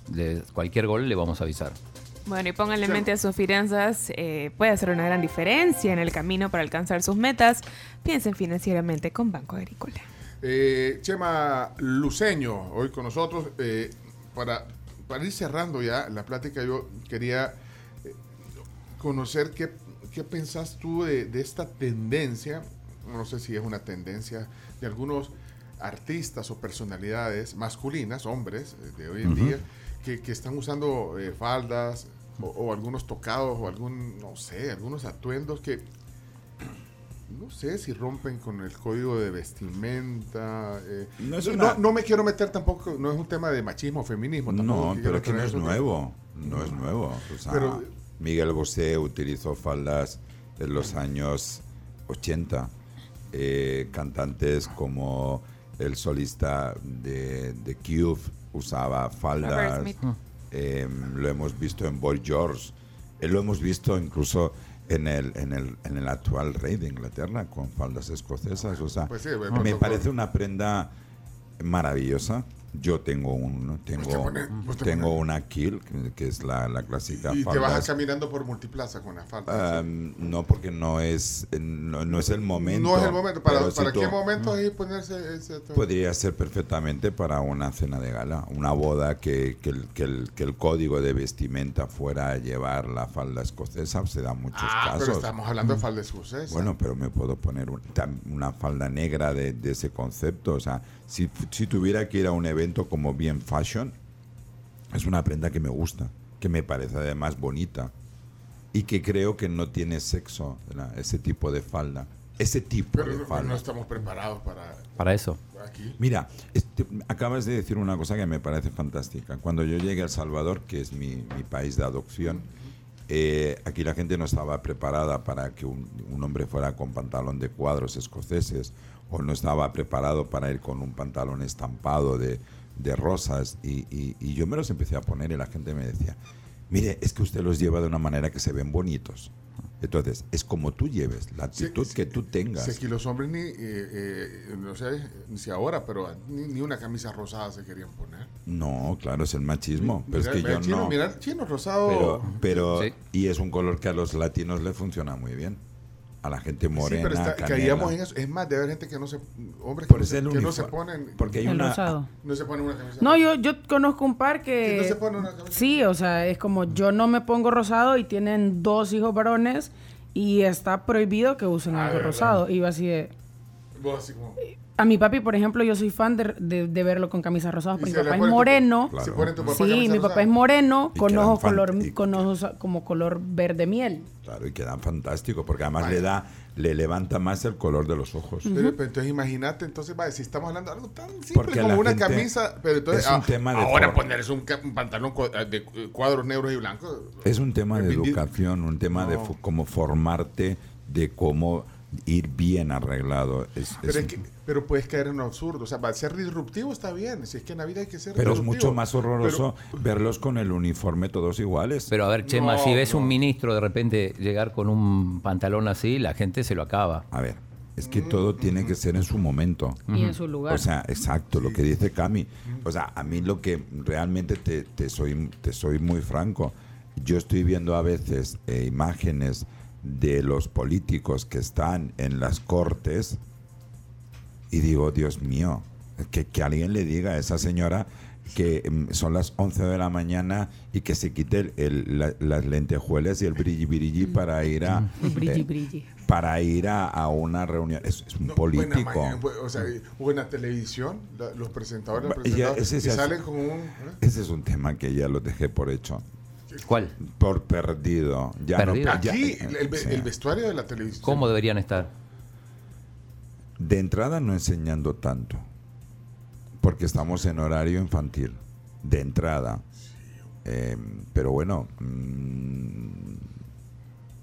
De cualquier gol le vamos a avisar. Bueno, y pónganle en mente a sus finanzas, eh, puede hacer una gran diferencia en el camino para alcanzar sus metas. Piensen financieramente con Banco Agrícola. Eh, Chema Luceño, hoy con nosotros. eh, para, para ir cerrando ya la plática, yo quería eh, conocer qué, qué pensás tú de, de esta tendencia, no sé si es una tendencia de algunos artistas o personalidades masculinas, hombres de hoy en día, que, que están usando eh, faldas o, o algunos tocados o algún, no sé, algunos atuendos que no sé si rompen con el código de vestimenta. eh, No es no, una- no me quiero meter tampoco, no es un tema de machismo o feminismo. tampoco No, pero es que no es nuevo. No es nuevo. O sea, Pero- Miguel Bosé utilizó faldas en los años 80. Eh, cantantes como el solista de, de Cube usaba faldas. Eh, lo hemos visto en Boy George. Eh, lo hemos visto incluso en el, en, el, en el actual rey de Inglaterra con faldas escocesas. O sea, Pues sí, me parece una prenda maravillosa. Yo tengo un tengo, Pues te pone- pues te tengo una Kill, que, es la, la clásica Y te vas caminando por multiplaza con la falda. Um, no, porque no es, no, no es el momento. no es el momento. ¿Para, pero si para tú- qué momento ahí ponerse ese? Podría ser perfectamente para una cena de gala, una boda que, que, el, que, el, que el código de vestimenta fuera a llevar la falda escocesa, se da muchos Ah, pero casos. estamos hablando de falda escocesa. Bueno, pero me puedo poner un- una falda negra de, de ese concepto. O sea, si, si tuviera que ir a un evento como bien fashion, es una prenda que me gusta, que me parece además bonita y que creo que no tiene sexo, ¿verdad? ese tipo de falda. Ese tipo pero de falda. no estamos preparados para Para eso. aquí. Mira, este, acabas de decir una cosa que me parece fantástica. Cuando yo llegué a El Salvador, que es mi, mi país de adopción, eh, aquí la gente no estaba preparada para que un, un hombre fuera con pantalón de cuadros escoceses o no estaba preparado para ir con un pantalón estampado de, de rosas y, y- y yo me los empecé a poner y la gente me decía, mire, es que usted los lleva de una manera que se ven bonitos. Entonces, es como tú lleves, la actitud sí, que tú tengas. Si aquí los hombres ni, eh, eh, no sé si ahora, pero ni, ni una camisa rosada se querían poner. No, claro, es el machismo, pero Mira, es que mira, yo chino, no. Mira, chino rosado. Pero, pero Sí. y es un color que a los latinos le funciona muy bien. A la gente Sí, morena. pero está- canela. caíamos en eso. Es más, de haber gente que no se. Hombres que, no se, el que no se uniforme. ponen. Porque hay El una. rosado. <laughs> No se ponen una camisa. No, yo, yo conozco un par que... Sí, no se pone una camisa. Sí, o sea, es como yo no me pongo rosado y tienen dos hijos varones y está prohibido que usen Ah, algo ¿verdad? rosado. Y yo así de... Vos así como. A mi papi, por ejemplo, yo soy fan de, de- de verlo con camisas rosadas porque mi papá es tu- moreno. Claro. Tu papá Sí, mi papá rosada. es moreno Y con ojos color, y- con ojos como color verde miel. Claro, y quedan fantásticos, porque además le da, le levanta más el color de los ojos. Pero, pero entonces imagínate, entonces, vaya, si estamos hablando de algo tan simple Porque como una camisa, pero entonces es un ah, tema de ahora forma. ponerse un, ca- un pantalón cua- de eh, cuadros negros y blancos. Es un tema de educación, un tema de No. fo- cómo formarte, de cómo ir bien arreglado. Es- Pero, es es un- que, pero puedes caer en un absurdo. O sea, para ser disruptivo está bien. Si es que en la vida hay que ser pero es mucho más horroroso verlos con el uniforme todos iguales. Pero a ver, Chema, No, si ves no. un ministro de repente llegar con un pantalón así, la gente se lo acaba. a ver, es que todo tiene que ser en su momento. Y en su lugar. O sea, exacto, lo que dice Cami. O sea, a mí lo que realmente te, te soy, te soy muy franco. Yo estoy viendo a veces eh, imágenes de los políticos que están en las cortes y digo, Dios mío, que, que alguien le diga a esa señora que mm, son las 11 de la mañana y que se quite el- el- la- las lentejuelas y el brilli brilli para ir a brilli, eh, brilli. para ir a, a una reunión. Es, es un No, buena político. mañana, bu- o sea, buena televisión, la- los presentadores, los ya, ese salen con un... ¿eh? Ese es un tema que ya lo dejé por hecho. ¿Cuál? Por perdido. Ya no- Perdido. Aquí, eh, el, vestuario de la televisión. ¿Cómo deberían estar? De entrada no enseñando tanto. Porque estamos en horario infantil. De entrada. Eh, pero bueno. mm,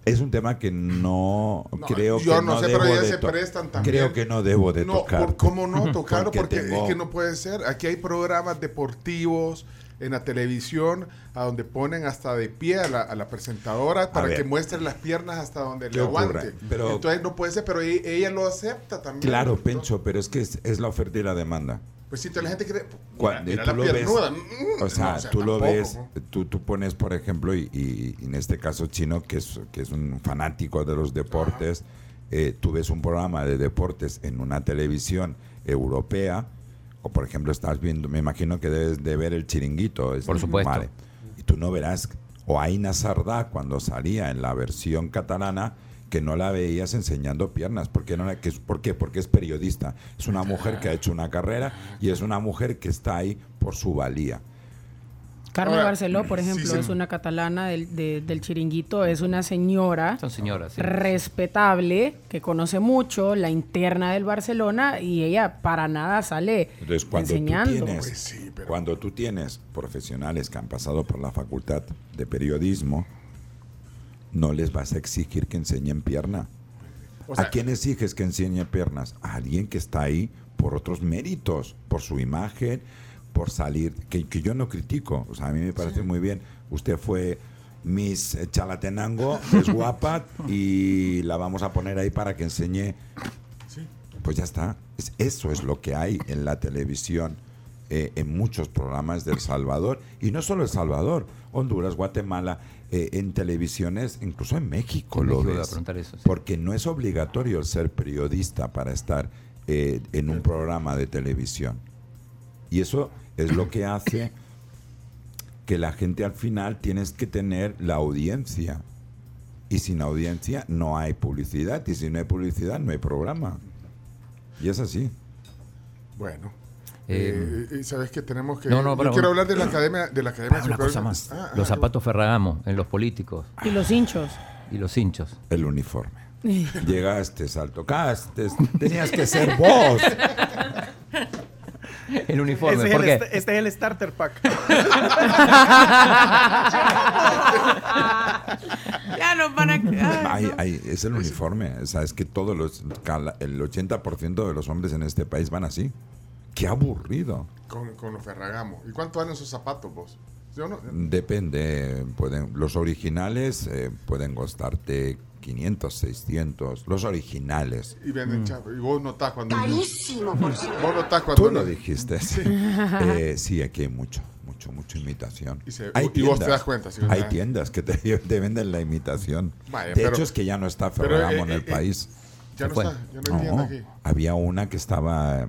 es un tema que no, No, creo yo que no no, sé, debo pero ya de se prestan también. Creo que no debo de no, tocar. ¿Cómo no <laughs> tocarlo? Porque Porque, tengo- es que no puede ser. Aquí hay programas deportivos en la televisión a donde ponen hasta de pie a la, a la presentadora para que muestre las piernas hasta donde ¿Qué le aguante. Pero- Entonces no puede ser, pero e- ella lo acepta también. Claro, Pencho, pero es que es, es la oferta y la demanda. Pues si toda la gente cree. Cuando mira, tú la lo ves. Mm, o sea, no, tú lo ves, ¿no? tú, tú pones, por ejemplo, y, y- y en este caso Chino, que es, que es un fanático de los deportes, eh, tú ves un programa de deportes en una televisión europea, o por ejemplo estás viendo, me imagino que debes de ver el chiringuito. es- Por supuesto. Vale. Y tú no verás, o Aina Sardá cuando salía en la versión catalana, que no la veías enseñando piernas. porque no la, que, es- ¿Por qué? Porque es periodista. Es una mujer que ha hecho una carrera y es una mujer que está ahí por su valía. Carmen Ahora, Barceló, por sí, ejemplo, sí. es una catalana del, de- del chiringuito, es una señora Son señoras. sí. respetable que conoce mucho la interna del Barcelona y ella para nada sale Entonces, cuando enseñando. tú tienes, Pues sí, pero- cuando tú tienes profesionales que han pasado por la facultad de periodismo, no les vas a exigir que enseñen pierna. O sea, ¿A quién exiges que enseñe piernas? A alguien que está ahí por otros méritos, por su imagen, por salir, que, que yo no critico. O sea, a mí me parece muy bien. Usted fue Miss Chalatenango, es <laughs> guapa y la vamos a poner ahí para que enseñe. Pues ya está. Es- eso es lo que hay en la televisión, eh, en muchos programas del Salvador. Y no solo El Salvador, Honduras, Guatemala, eh, en televisiones, incluso en México En lo México ves. preguntar eso, sí. Porque no es obligatorio ser periodista para estar eh, en un programa de televisión. Y eso es lo que hace que la gente al final tienes que tener la audiencia. Y sin audiencia no hay publicidad. Y si no hay publicidad no hay programa. Y es así. Bueno. Eh, Eh, y sabes que tenemos que. no, no, yo para- quiero hablar de la academia, de la academia Para una cosa más. Ah, ah, los zapatos Ferragamo en los políticos Y los hinchos. y los hinchos. El uniforme. Llegaste, saltocaste, tenías que ser vos. <laughs> El uniforme, Este es, ¿por el, este es el starter pack. <laughs> Ya nos van a. Ay, ay, es el uniforme. O sea, es que todos los, el 80% de los hombres en este país van así. Qué aburrido. Con, con los Ferragamo. ¿Y cuánto valen esos zapatos vos? Yo no, Depende, pueden, los originales eh, pueden costarte 500, 600, los originales. y venden chapa. Y vos notás cuando. Carísimo, por cierto. Vos notás cuando. Tú lo dijiste. <laughs> Sí, Eh, sí aquí hay mucho, mucho. mucho, mucha imitación. Y se- y vos te das cuenta, sí, hay tiendas que te, <laughs> te venden la imitación. Vaya, de pero- hecho, es que ya no está pero, Ferragamo eh, en el eh, eh, país. Ya no fue. está, ya no hay tienda aquí. había una que estaba,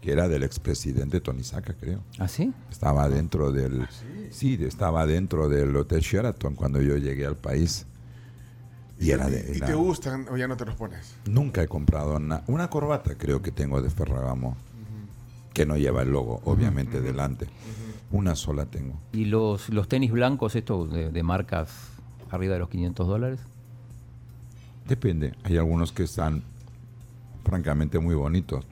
que era del expresidente Tony Saca, creo. ¿Ah, sí? Estaba dentro del, sí, estaba dentro del Hotel Sheraton cuando yo llegué al país. Y era de, ¿Y te gustan o ya no te los pones? Nunca he comprado na- una corbata, creo que tengo de Ferragamo, que no lleva el logo, obviamente, delante. Una sola tengo. ¿Y los, los tenis blancos, estos de, de marcas arriba de los 500 dólares? Depende. Hay algunos que están francamente muy bonitos.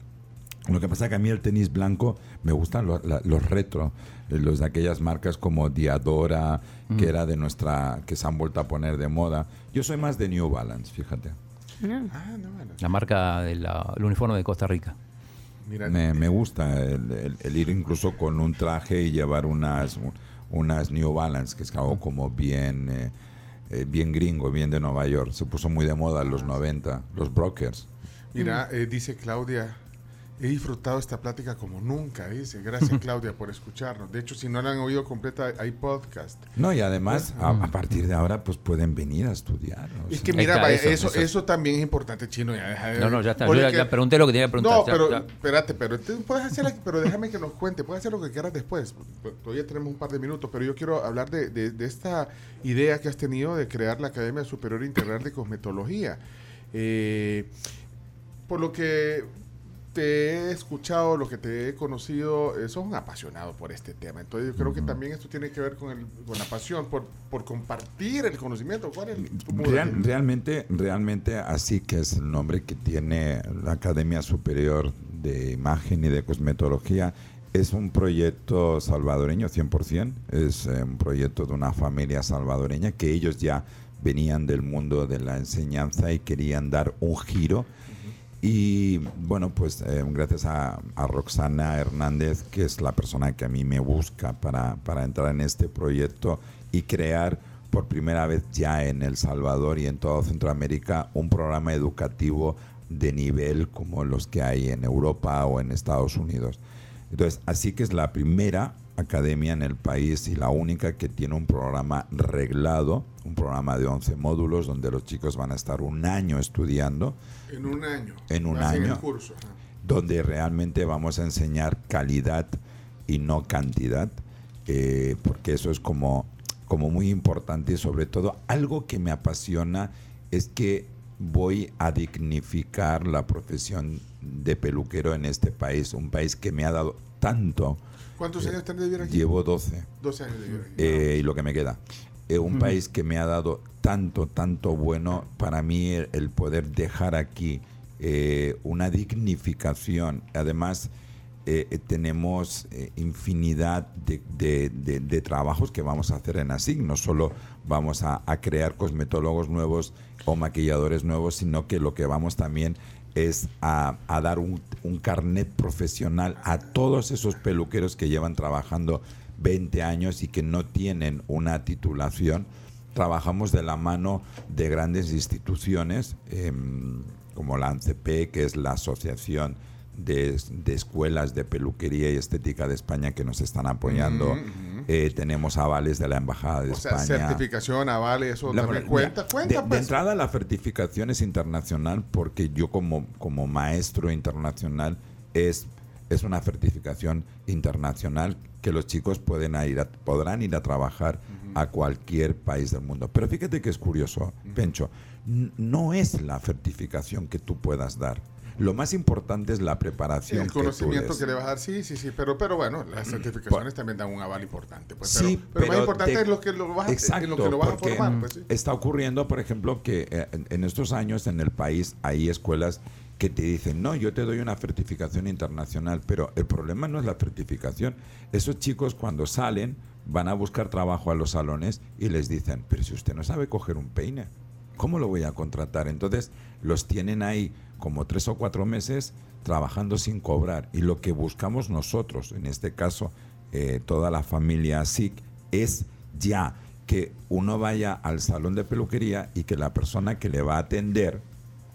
Lo que pasa que a mí el tenis blanco me gustan lo- la- los retro, los de aquellas marcas como Diadora, que era de nuestra, que se han vuelto a poner de moda. Yo soy más de New Balance, fíjate. Ah, no. La marca del uniforme de Costa Rica. Mira, Me, me gusta el, el- el ir incluso con un traje y llevar unas, unas New Balance, que es algo como bien, eh, eh, bien gringo, bien de Nueva York. Se puso muy de moda en los 90, los brokers. mira eh, dice Claudia, he disfrutado esta plática como nunca, dice. Gracias <laughs> Claudia por escucharnos. De hecho, si no la han oído completa, hay podcast. No, y además, a, a partir de ahora, pues pueden venir a estudiar. o Es que mira, vaya, eso, eso, eso. eso también es importante, Chino. Ya, deja de- No, no, ya está. Yo ya, que- ya pregunté lo que tenía que preguntar. No, pero ya. espérate, pero te- puedes hacer, pero déjame que nos cuente, puedes hacer lo que quieras después. Todavía tenemos un par de minutos, pero yo quiero hablar de, de- de esta idea que has tenido de crear la Academia Superior Integral de Cosmetología. Eh, por lo que te he escuchado, lo que te he conocido, eh, sos un apasionado por este tema. Entonces yo creo que también esto tiene que ver con, el- con la pasión, por, por compartir el conocimiento. ¿Cuál es tu modo? Real- realmente, realmente así que es el nombre que tiene la Academia Superior de Imagen y de Cosmetología. Es un proyecto salvadoreño 100%, es eh, un proyecto de una familia salvadoreña que ellos ya venían del mundo de la enseñanza y querían dar un giro. Y bueno, pues eh, gracias a, a Roxana Hernández, que es la persona que a mí me busca para, para entrar en este proyecto y crear por primera vez ya en El Salvador y en toda Centroamérica un programa educativo de nivel como los que hay en Europa o en Estados Unidos. Entonces, así que es la primera academia en el país y la única que tiene un programa reglado, un programa de 11 módulos donde los chicos van a estar un año estudiando En un año. En un Hacen el año. curso. donde realmente vamos a enseñar calidad y no cantidad, eh, porque eso es como, como muy importante y sobre todo algo que me apasiona es que voy a dignificar la profesión de peluquero en este país, un país que me ha dado tanto. ¿Cuántos años tenés de vivir aquí? Llevo 12 12 años de vivir aquí. eh, y lo que me queda. Eh, un país que me ha dado tanto, tanto bueno, para mí el, el poder dejar aquí eh, una dignificación. Además, eh, eh, tenemos eh, infinidad de, de- de- de trabajos que vamos a hacer en ASIC. No solo vamos a, a crear cosmetólogos nuevos o maquilladores nuevos, sino que lo que vamos también es a, a dar un, un carnet profesional a todos esos peluqueros que llevan trabajando 20 años y que no tienen una titulación. Trabajamos de la mano de grandes instituciones em, como la ANCP, que es la Asociación de, de Escuelas de Peluquería y Estética de España, que nos están apoyando. Eh, tenemos avales de la Embajada de O sea, España. certificación, avales, eso La- también la- cuenta. de- Cuenta, de, pues. entrada la certificación es internacional porque yo como, como maestro internacional es, es una certificación internacional que los chicos pueden ir a- podrán ir a trabajar a cualquier país del mundo. Pero fíjate que es curioso, Pencho, n- no es la certificación que tú puedas dar. Lo más importante es la preparación el que tú conocimiento que le vas a dar, sí, sí, sí, pero, pero bueno, las certificaciones también dan un aval importante. Pues, pero, Sí, pero, más importante es lo que lo vas, a- Exacto, en lo que lo vas a formar. Pues, sí. Está ocurriendo, por ejemplo, que eh, en, en estos años en el país hay escuelas que te dicen, no, yo te doy una certificación internacional, pero el problema no es la certificación. Esos chicos cuando salen van a buscar trabajo a los salones y les dicen, pero si usted no sabe coger un peine, ¿cómo lo voy a contratar? Entonces los tienen ahí como tres o cuatro meses trabajando sin cobrar. Y lo que buscamos nosotros, en este caso eh, toda la familia SIC, es ya que uno vaya al salón de peluquería y que la persona que le va a atender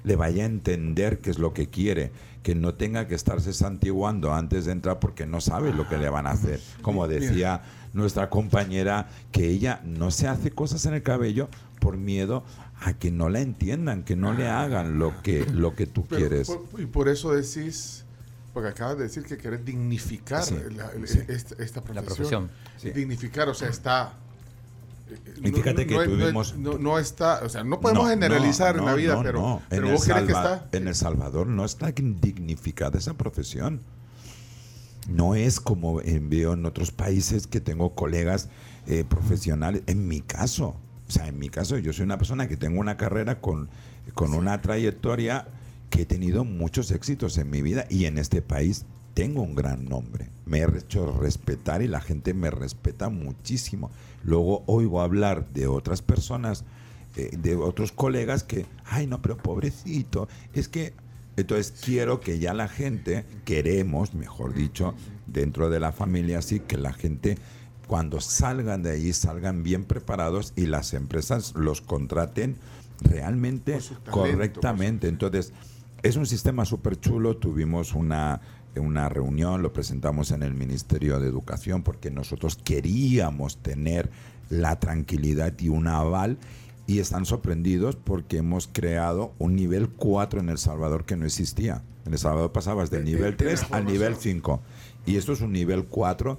le vaya a entender qué es lo que quiere, que no tenga que estarse santiguando antes de entrar porque no sabe lo que le van a hacer. Como decía nuestra compañera que ella no se hace cosas en el cabello por miedo a que no la entiendan, que no le hagan lo que, lo que tú Pero quieres. por- y por eso decís, porque acabas de decir que querés dignificar Sí, la- sí. esta, esta profesión. profesión, sí. Dignificar, o sea, está... eh, Y fíjate que no, no- tuvimos- No, no está, o sea, no podemos No, generalizar no, en la vida, no, pero, no. pero en, vos el crees que está... en El Salvador no está dignificada esa profesión. No es como en- veo en otros países que tengo colegas eh, profesionales. En mi caso, o sea, en mi caso, yo soy una persona que tengo una carrera con, con una trayectoria que he tenido muchos éxitos en mi vida y en este país tengo un gran nombre. Me he hecho respetar y la gente me respeta muchísimo. Luego oigo hablar de otras personas, eh, de otros colegas que, ay no, pero pobrecito, es que... Entonces quiero que ya la gente, queremos, mejor dicho, dentro de la familia, así que la gente cuando salgan de ahí salgan bien preparados y las empresas los contraten realmente talento, correctamente. Entonces, es un sistema súper chulo. Tuvimos una, una reunión, lo presentamos en el Ministerio de Educación porque nosotros queríamos tener la tranquilidad y un aval y están sorprendidos porque hemos creado un nivel 4 en El Salvador que no existía. En El Salvador pasabas del De- de- nivel de la 3 al nivel formación. 5 y esto es un nivel 4.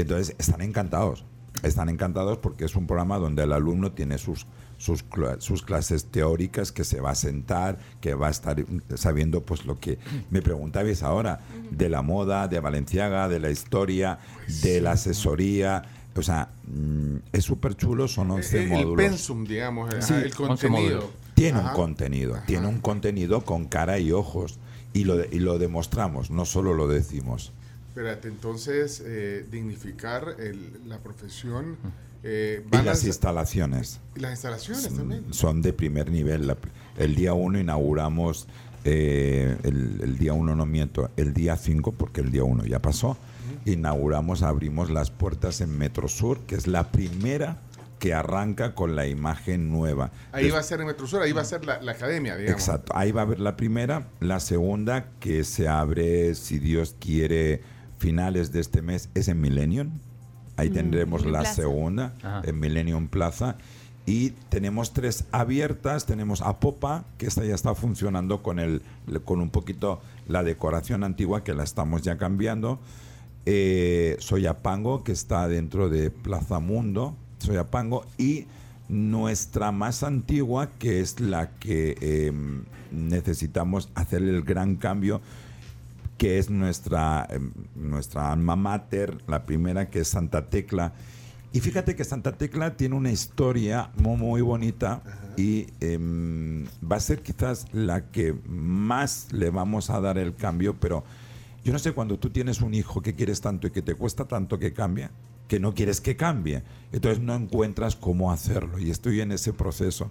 Entonces, están encantados. Están encantados porque es un programa donde el alumno tiene sus, sus, cla- sus clases teóricas, que se va a sentar, que va a estar sabiendo pues lo que me preguntabais ahora, de la moda, de Valenciaga, de la historia, de la asesoría. O sea, mm, es súper chulo, son 11 Eh, el módulos. pensum, digamos, Sí, el 11 contenido. Tiene Ajá. un contenido, Ajá. tiene un contenido con cara y ojos. Y lo, de- y lo demostramos, no solo lo decimos. Espérate, entonces, eh, dignificar el- la profesión. eh, Y van a las ser- instalaciones. y las instalaciones también. son de primer nivel. La- el día 1 inauguramos, eh, el, el día 1 no miento, el día 5, porque el día 1 ya pasó, inauguramos, abrimos las puertas en Metro Sur, que es la primera que arranca con la imagen nueva. Ahí Des- va a ser en Metrosur, ahí va a ser la, la academia, digamos. Exacto, ahí va a haber la primera, la segunda que se abre, si Dios quiere, finales de este mes, es en Millennium. Ahí tendremos en la Plaza. segunda, Ajá. en Millennium Plaza. Y tenemos tres abiertas, tenemos a Popa, que esta ya está funcionando con, el, con un poquito la decoración antigua, que la estamos ya cambiando. Eh, Soyapango, que está dentro de Plaza Mundo, Soyapango, y nuestra más antigua, que es la que eh, necesitamos hacer el gran cambio, que es nuestra, eh, nuestra alma mater, la primera que es Santa Tecla. Y fíjate que Santa Tecla tiene una historia muy, muy bonita y em, va a ser quizás la que más le vamos a dar el cambio, pero yo no sé cuando tú tienes un hijo que quieres tanto y que te cuesta tanto que cambie, que no quieres que cambie, entonces no encuentras cómo hacerlo y estoy en ese proceso,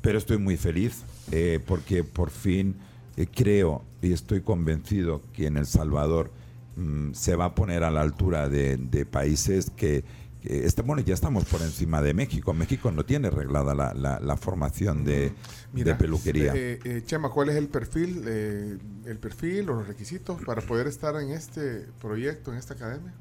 pero estoy muy feliz eh, porque por fin eh, creo y estoy convencido que en El Salvador mm, se va a poner a la altura de, de países que, que este, bueno, ya estamos por encima de México. México no tiene reglada la, la- la formación de, de peluquería. eh, eh, Chema, ¿cuál es el perfil, eh, el perfil o los requisitos para poder estar en este proyecto, en esta academia?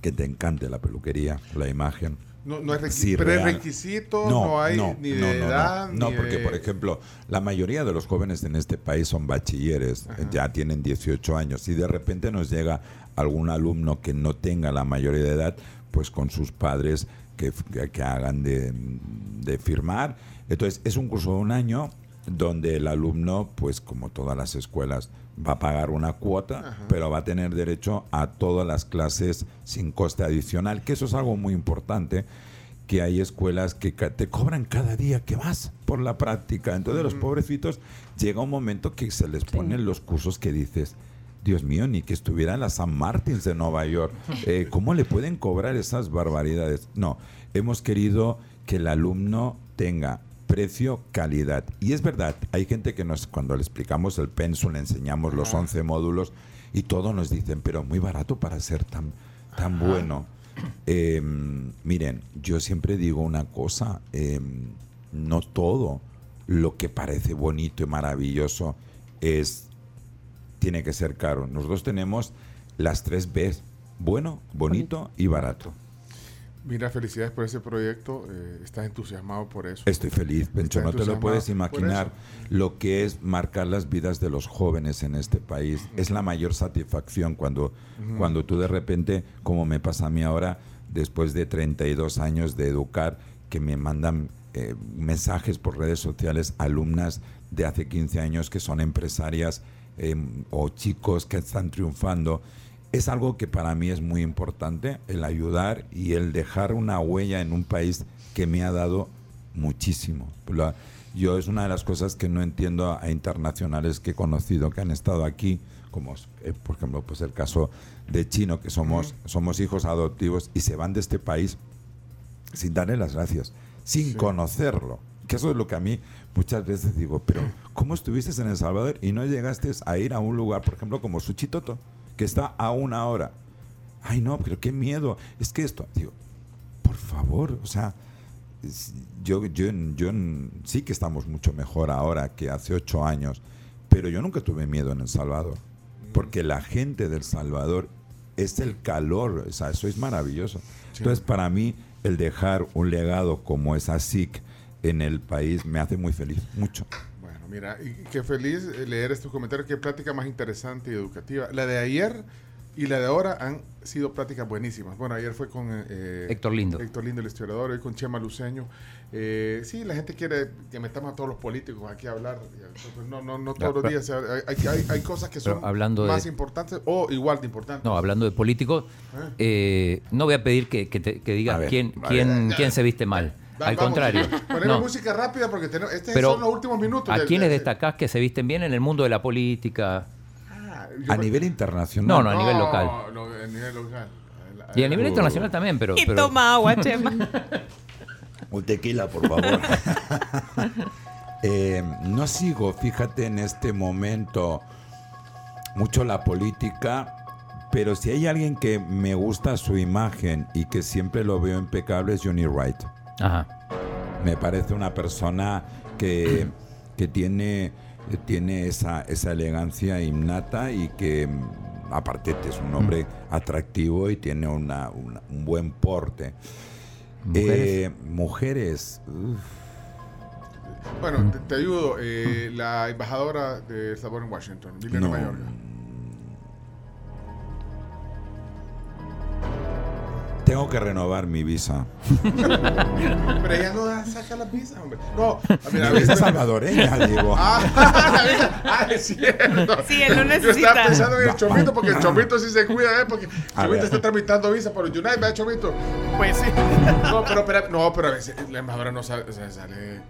que te encante la peluquería, la imagen. No, no hay requi- Sí, prerequisitos, no, hay ni de edad, No, ni porque, de- por ejemplo, la mayoría de los jóvenes en este país son bachilleres, Ajá. ya tienen 18 años. y de repente nos llega algún alumno que no tenga la mayoría de edad, pues con sus padres que, que- que hagan de, de firmar. Entonces, es un curso de un año donde el alumno, pues como todas las escuelas, va a pagar una cuota, pero va a tener derecho a todas las clases sin coste adicional, que eso es algo muy importante que hay escuelas que te cobran cada día que vas por la práctica. Entonces los pobrecitos llega un momento que se les ponen los cursos que dices, Dios mío, ni que estuviera en la San Martins de Nueva York. Eh, ¿Cómo le pueden cobrar esas barbaridades? No, hemos querido que el alumno tenga precio, calidad. Y es verdad, hay gente que nos, cuando le explicamos el pensum, le enseñamos los 11 módulos y todos nos dicen, pero muy barato para ser tan, tan bueno. Eh, miren, yo siempre digo una cosa, eh, no todo lo que parece bonito y maravilloso es tiene que ser caro. Nosotros tenemos las tres Bs bueno, bonito y barato. Mira, felicidades por ese proyecto. eh, estás entusiasmado por eso. Estoy feliz, Pencho. No te lo puedes imaginar lo que es marcar las vidas de los jóvenes en este país. Es la mayor satisfacción cuando, cuando tú de repente, como me pasa a mí ahora, después de 32 años de educar, que me mandan eh, mensajes por redes sociales, alumnas de hace 15 años que son empresarias eh, o chicos que están triunfando. Es algo que para mí es muy importante, el ayudar y el dejar una huella en un país que me ha dado muchísimo. Yo es una de las cosas que no entiendo a, a internacionales que he conocido que han estado aquí, como eh, por ejemplo pues el caso de Chino, que somos, somos hijos adoptivos y se van de este país sin darle las gracias, sin conocerlo. Que eso es lo que a mí muchas veces digo, pero ¿cómo estuviste en El Salvador y no llegaste a ir a un lugar, por ejemplo, como Suchitoto, que está a una hora? Ay, no, pero qué miedo. Es que esto, digo, por favor, o sea, yo, yo, yo sí que estamos mucho mejor ahora que hace ocho años, pero yo nunca tuve miedo en El Salvador, porque la gente del Salvador es el calor, o sea, eso es maravilloso. Entonces, para mí, el dejar un legado como esa SIC en el país me hace muy feliz, mucho. Mira, y qué feliz eh, leer estos comentarios. Qué plática más interesante y educativa. La de ayer y la de ahora han sido pláticas buenísimas. Bueno, ayer fue con eh, Héctor Lindo. Héctor Lindo, el historiador, hoy con Chema Luceño. Eh, sí, la gente quiere que metamos a todos los políticos aquí a hablar. No, no, no todos los días. Hay, hay- hay cosas que son hablando más de- importantes o igual de importantes. No, hablando de políticos, eh, no voy a pedir que, que, te- que digas quién, quién, quién se viste mal. Al vamos, contrario. <laughs> Ponemos No. música rápida porque tenemos, estos Pero, son los últimos minutos. ¿A del- quiénes del- destacás que se visten bien en el mundo de la política? Ah, yo A me- nivel internacional. No, no, a nivel local. No, a nivel local. Y a nivel Uh. internacional también, pero... Y pero- toma agua, Chema. <laughs> Un tequila, por favor. <laughs> Eh, no sigo, fíjate, en este momento mucho la política, pero si hay alguien que me gusta su imagen y que siempre lo veo impecable es Johnny Wright. Ajá. Me parece una persona que, <clears throat> que tiene, tiene esa, esa elegancia innata y que mm, aparte es un hombre atractivo y tiene una- una- un buen porte. ¿Mujeres? Eh, mujeres, uf, Bueno, te, te ayudo. eh, la embajadora de El Salvador en Washington, Liliana No. Mayorga. Tengo que renovar mi visa. <laughs> Pero ella no da- saca la visa, hombre. No, a ver, a Mi ver. visa salvadoreña, <laughs> digo. Ah, la visa. Ah, es cierto. Sí, él no Yo estaba necesita. pensando en el Chomito porque el Chomito sí se cuida, ¿eh? Porque el A Chomito ver. está tramitando visa por United, ¿verdad, Chomito? Pues sí. No, pero, pero, no, pero a veces la embajadora no sale, o sea, sale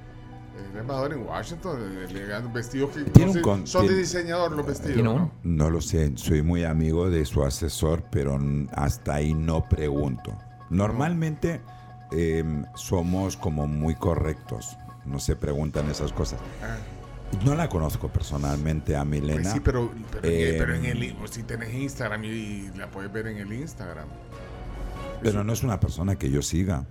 eh, la embajadora en Washington, eh, elegante, vestidos que Tiene no un sé, son de diseñador los vestidos. ¿Tiene ¿no? No lo sé, soy muy amigo de su asesor, pero hasta ahí no pregunto. Normalmente em, somos como muy correctos, no se preguntan esas cosas. Ah. No la conozco personalmente a Milena. Pues sí, pero, pero, el- Eh, pero en el pues, si tenés Instagram y, y la puedes ver en el Instagram. pero no es una persona que yo siga.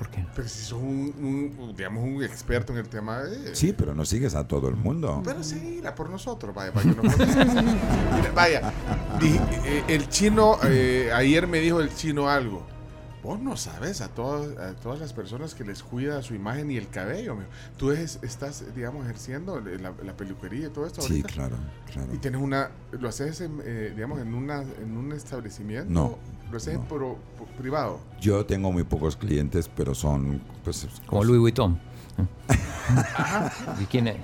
¿Por qué? Pero si sos un, un, digamos, un experto en el tema de... Sí, pero no sigues a todo el mundo. Pero seguila por nosotros, vaya, para que. Mira, <laughs> Vaya, di- eh, el chino, eh, ayer me dijo el chino algo. Vos no sabes a todas, a todas las personas que les cuida su imagen y el cabello. mijo. Tú es- estás, digamos, ejerciendo la, la peluquería y todo esto Sí, claro, claro. Y tienes una, lo haces, en, eh, digamos, en, una, en un establecimiento. No, Lo haces no. en pro- pro- privado. Yo tengo muy pocos clientes, pero son pues Como Louis Vuitton. ¿Y quién es?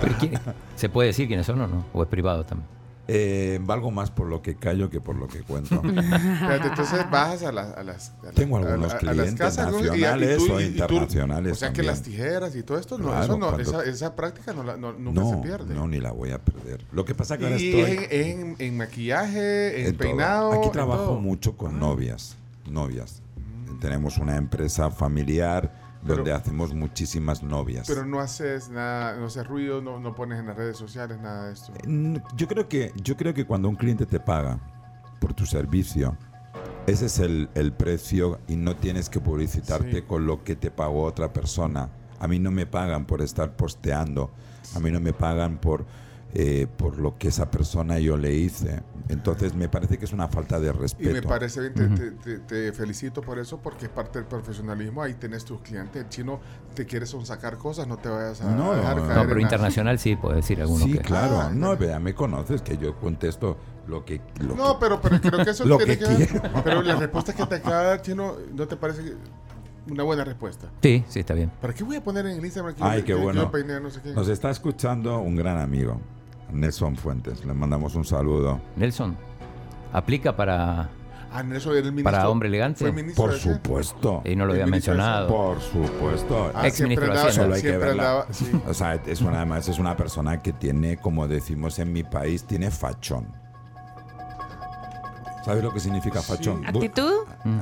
Pero ¿quién- ¿Se puede decir quiénes son o no? ¿O es privado también? Eh, valgo más por lo que callo que por lo que cuento. <laughs> Entonces bajas a, las- a las a las- Tengo a- algunos a- a clientes ¿no? nacionales o internacionales o sea que las tijeras y todo esto, no, Claro, eso no, cuando- esa, esa práctica no, la- no- nunca se pierde. no, ni la voy a perder. Lo que pasa que ahora estoy... es en, en- en maquillaje, en, en todo. peinado. Aquí en trabajo todo. mucho con novias, novias. Tenemos una empresa familiar Pero- donde hacemos muchísimas novias. Pero no haces nada, no haces ruido, no, no pones en las redes sociales nada de esto. Yo creo que yo creo que cuando un cliente te paga por tu servicio, ese es el, el precio y no tienes que publicitarte Sí. con lo que te pagó otra persona. A mí no me pagan por estar posteando, a mí no me pagan por eh, por lo que esa persona yo le hice. Entonces me parece que es una falta de Y respeto. me parece bien, te, te- te- te felicito por eso, porque es parte del profesionalismo. Ahí tenés tus clientes. El chino te quiere sacar cosas, no te vayas a No, dejar no, caer No, pero internacional sí, puede decir alguno Sí, que... claro. Ah, no, vea, me conoces que yo contesto lo que... Lo No, que- pero, pero creo que eso <laughs> Lo tiene que que. Pero la <laughs> respuesta que te acaba de dar, chino, ¿no te parece una buena respuesta? Sí, sí, está bien. ¿Para qué voy a poner en el Instagram que Ay, yo- qué yo bueno. peiné no sé qué? Nos está escuchando un gran amigo, Nelson Fuentes. Le mandamos un saludo. Nelson, ¿aplica para...? Ah, era el ministro. Para hombre elegante. Fue ministro Por supuesto. Y no lo había mencionado. Por supuesto. Ah, Ex ministro de andaba- Hacienda. Solo hay que verla. andaba- sí. O sea, es una, además es una persona que tiene, como decimos en mi país, tiene fachón. ¿Sabes lo que significa fachón? Bu- ¿Actitud?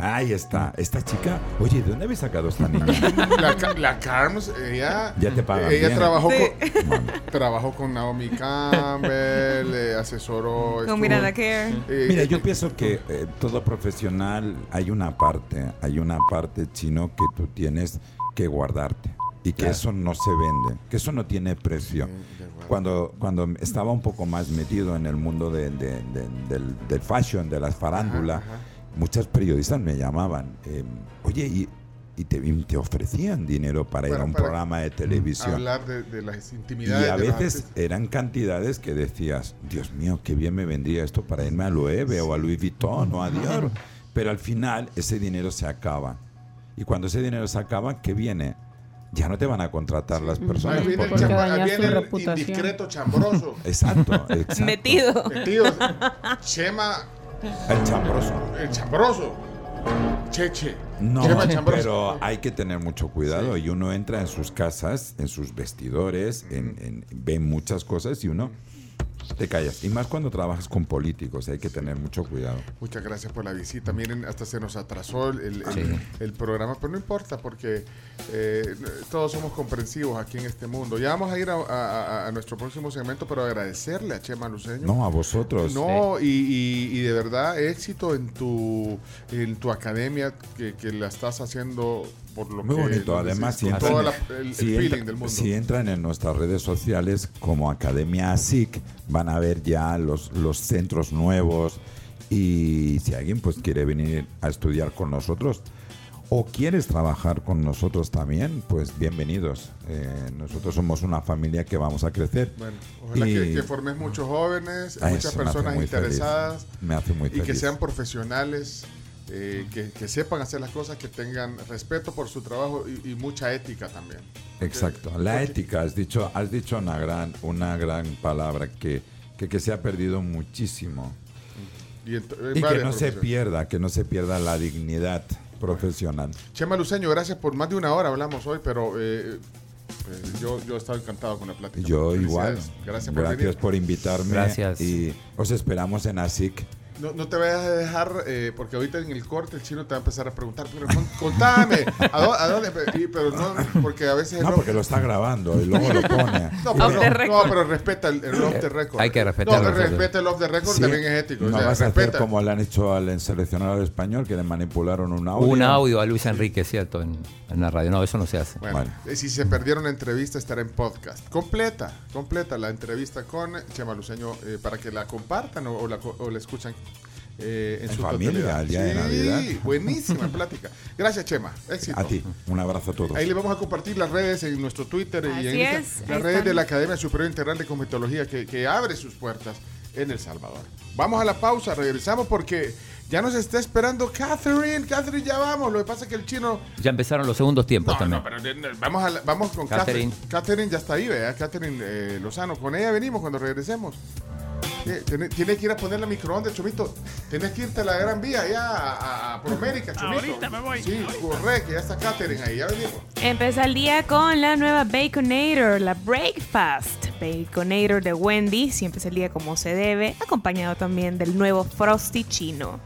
Ahí está. Esta chica, oye, ¿de dónde habéis sacado esta niña? <laughs> La, la Carms, ella, Ya te pagan ella bien. trabajó, Sí. con, trabajó con Naomi Campbell, eh, asesoró. estuvo- Con Miranda Care. eh, Mira, eh, yo pienso que eh, todo profesional hay una parte, hay una parte chino que tú tienes que guardarte y que eso no se vende, que eso no tiene precio. Cuando, cuando estaba un poco más metido en el mundo de- de- de- del, del fashion, de las farándulas, muchas periodistas me llamaban, eh, oye, y, y te, y te ofrecían dinero para ir a un programa de televisión. hablar de, de las Y intimidades. a de los veces eran cantidades que decías, Dios mío, qué bien me vendría esto para irme a Loewe o a Louis Vuitton o a Dior. Pero al final ese dinero se acaba. Y cuando ese dinero se acaba, ¿qué viene? Ya no te van a contratar las personas. Ahí viene el, porque- Porque chamba- ahí dañas viene tu el reputación. indiscreto chambroso. Exacto, <laughs> exacto. Metido. Tío, <laughs> Chema, El chambroso. el chambroso. Cheche. No, Chema el chambroso. pero hay que tener mucho cuidado y uno entra en sus casas, en sus vestidores, en, en- ve muchas cosas y uno te callas. Y más cuando trabajas con políticos, hay que tener mucho cuidado. Muchas gracias por la visita. Miren, hasta se nos atrasó el, el- Sí. el- el programa, pero no importa porque eh, todos somos comprensivos aquí en este mundo. Ya vamos a ir a, a- a- a nuestro próximo segmento, pero agradecerle a Chema Luceño. No, a vosotros. No, y, y- y de verdad éxito en tu en tu academia que, que la estás haciendo por lo Muy que bonito, además, si entran, todo la- el, el si feeling entra- del mundo. si entran en nuestras redes sociales como Academia ASIC, van a ver ya los, los centros nuevos y si alguien pues quiere venir a estudiar con nosotros o quieres trabajar con nosotros también, pues bienvenidos. Eh, nosotros somos una familia que vamos a crecer. Bueno, ojalá Y- que, que formes muchos jóvenes, Ah, muchas me personas muy interesadas. Me hace muy y que sean profesionales, eh, que, que sepan hacer las cosas, que tengan respeto por su trabajo y, y mucha ética también. Exacto, la porque- ética, has dicho, has dicho una gran, una gran palabra que, que, que se ha perdido muchísimo. Y, en- en Y que no se pierda, que no se pierda la dignidad profesional. Chema Luceño, gracias por más de una hora hablamos hoy, pero eh, eh, yo, yo he estado encantado con la plática. Yo igual. Gracias por Gracias venir. por invitarme. Gracias. Y os esperamos en ASIC. No, no te vayas a dejar, eh, porque ahorita en el corte el chino te va a empezar a preguntar, pero con- contame, ¿a dó- a dónde? Y- Pero no, porque a veces... No, porque lo está grabando y luego lo pone. <laughs> No, pero, Off no, the no, pero respeta el, el off the record. Hay que respetar No, respeta el off the record Sí. también es ético. No o sea, vas a hacer respeta. como le han hecho al seleccionador español, que le manipularon un audio. Un audio a Luis Enrique, ¿cierto? En, en la radio. No, eso no se hace. Bueno, eh, si se perdieron la entrevista, estará en podcast. Completa, completa la entrevista con Chema Luceño eh, para que la compartan o, o la, co- o la escuchan eh, en, En su familia, el día de Sí, Navidad. <laughs> buenísima plática. Gracias, Chema. Éxito. A ti, un abrazo a todos. Ahí le vamos a compartir las redes en nuestro Twitter y en las redes de la Academia Superior Integral de Cosmetología que, que abre sus puertas en El Salvador. Vamos a la pausa, regresamos porque ya nos está esperando Catherine. Catherine, ya vamos. Lo que pasa es que el chino Ya empezaron los segundos tiempos no, también. no, pero de- de- vamos, a la- vamos con Catherine. Catherine. Catherine ya está ahí, ¿verdad? Catherine eh, Lozano. Con ella venimos cuando regresemos. Eh, Tiene, tiene que ir a poner la microondas, Chomito. Tienes que irte a la Gran Vía, allá a, a, Promérica, Chomito. Ahorita me voy. Sí, corre, que ya está Catherine ahí, ya venimos. Empieza el día con la nueva Baconator, la Breakfast. Baconator de Wendy, siempre es el día como se debe, acompañado también del nuevo Frosty chino.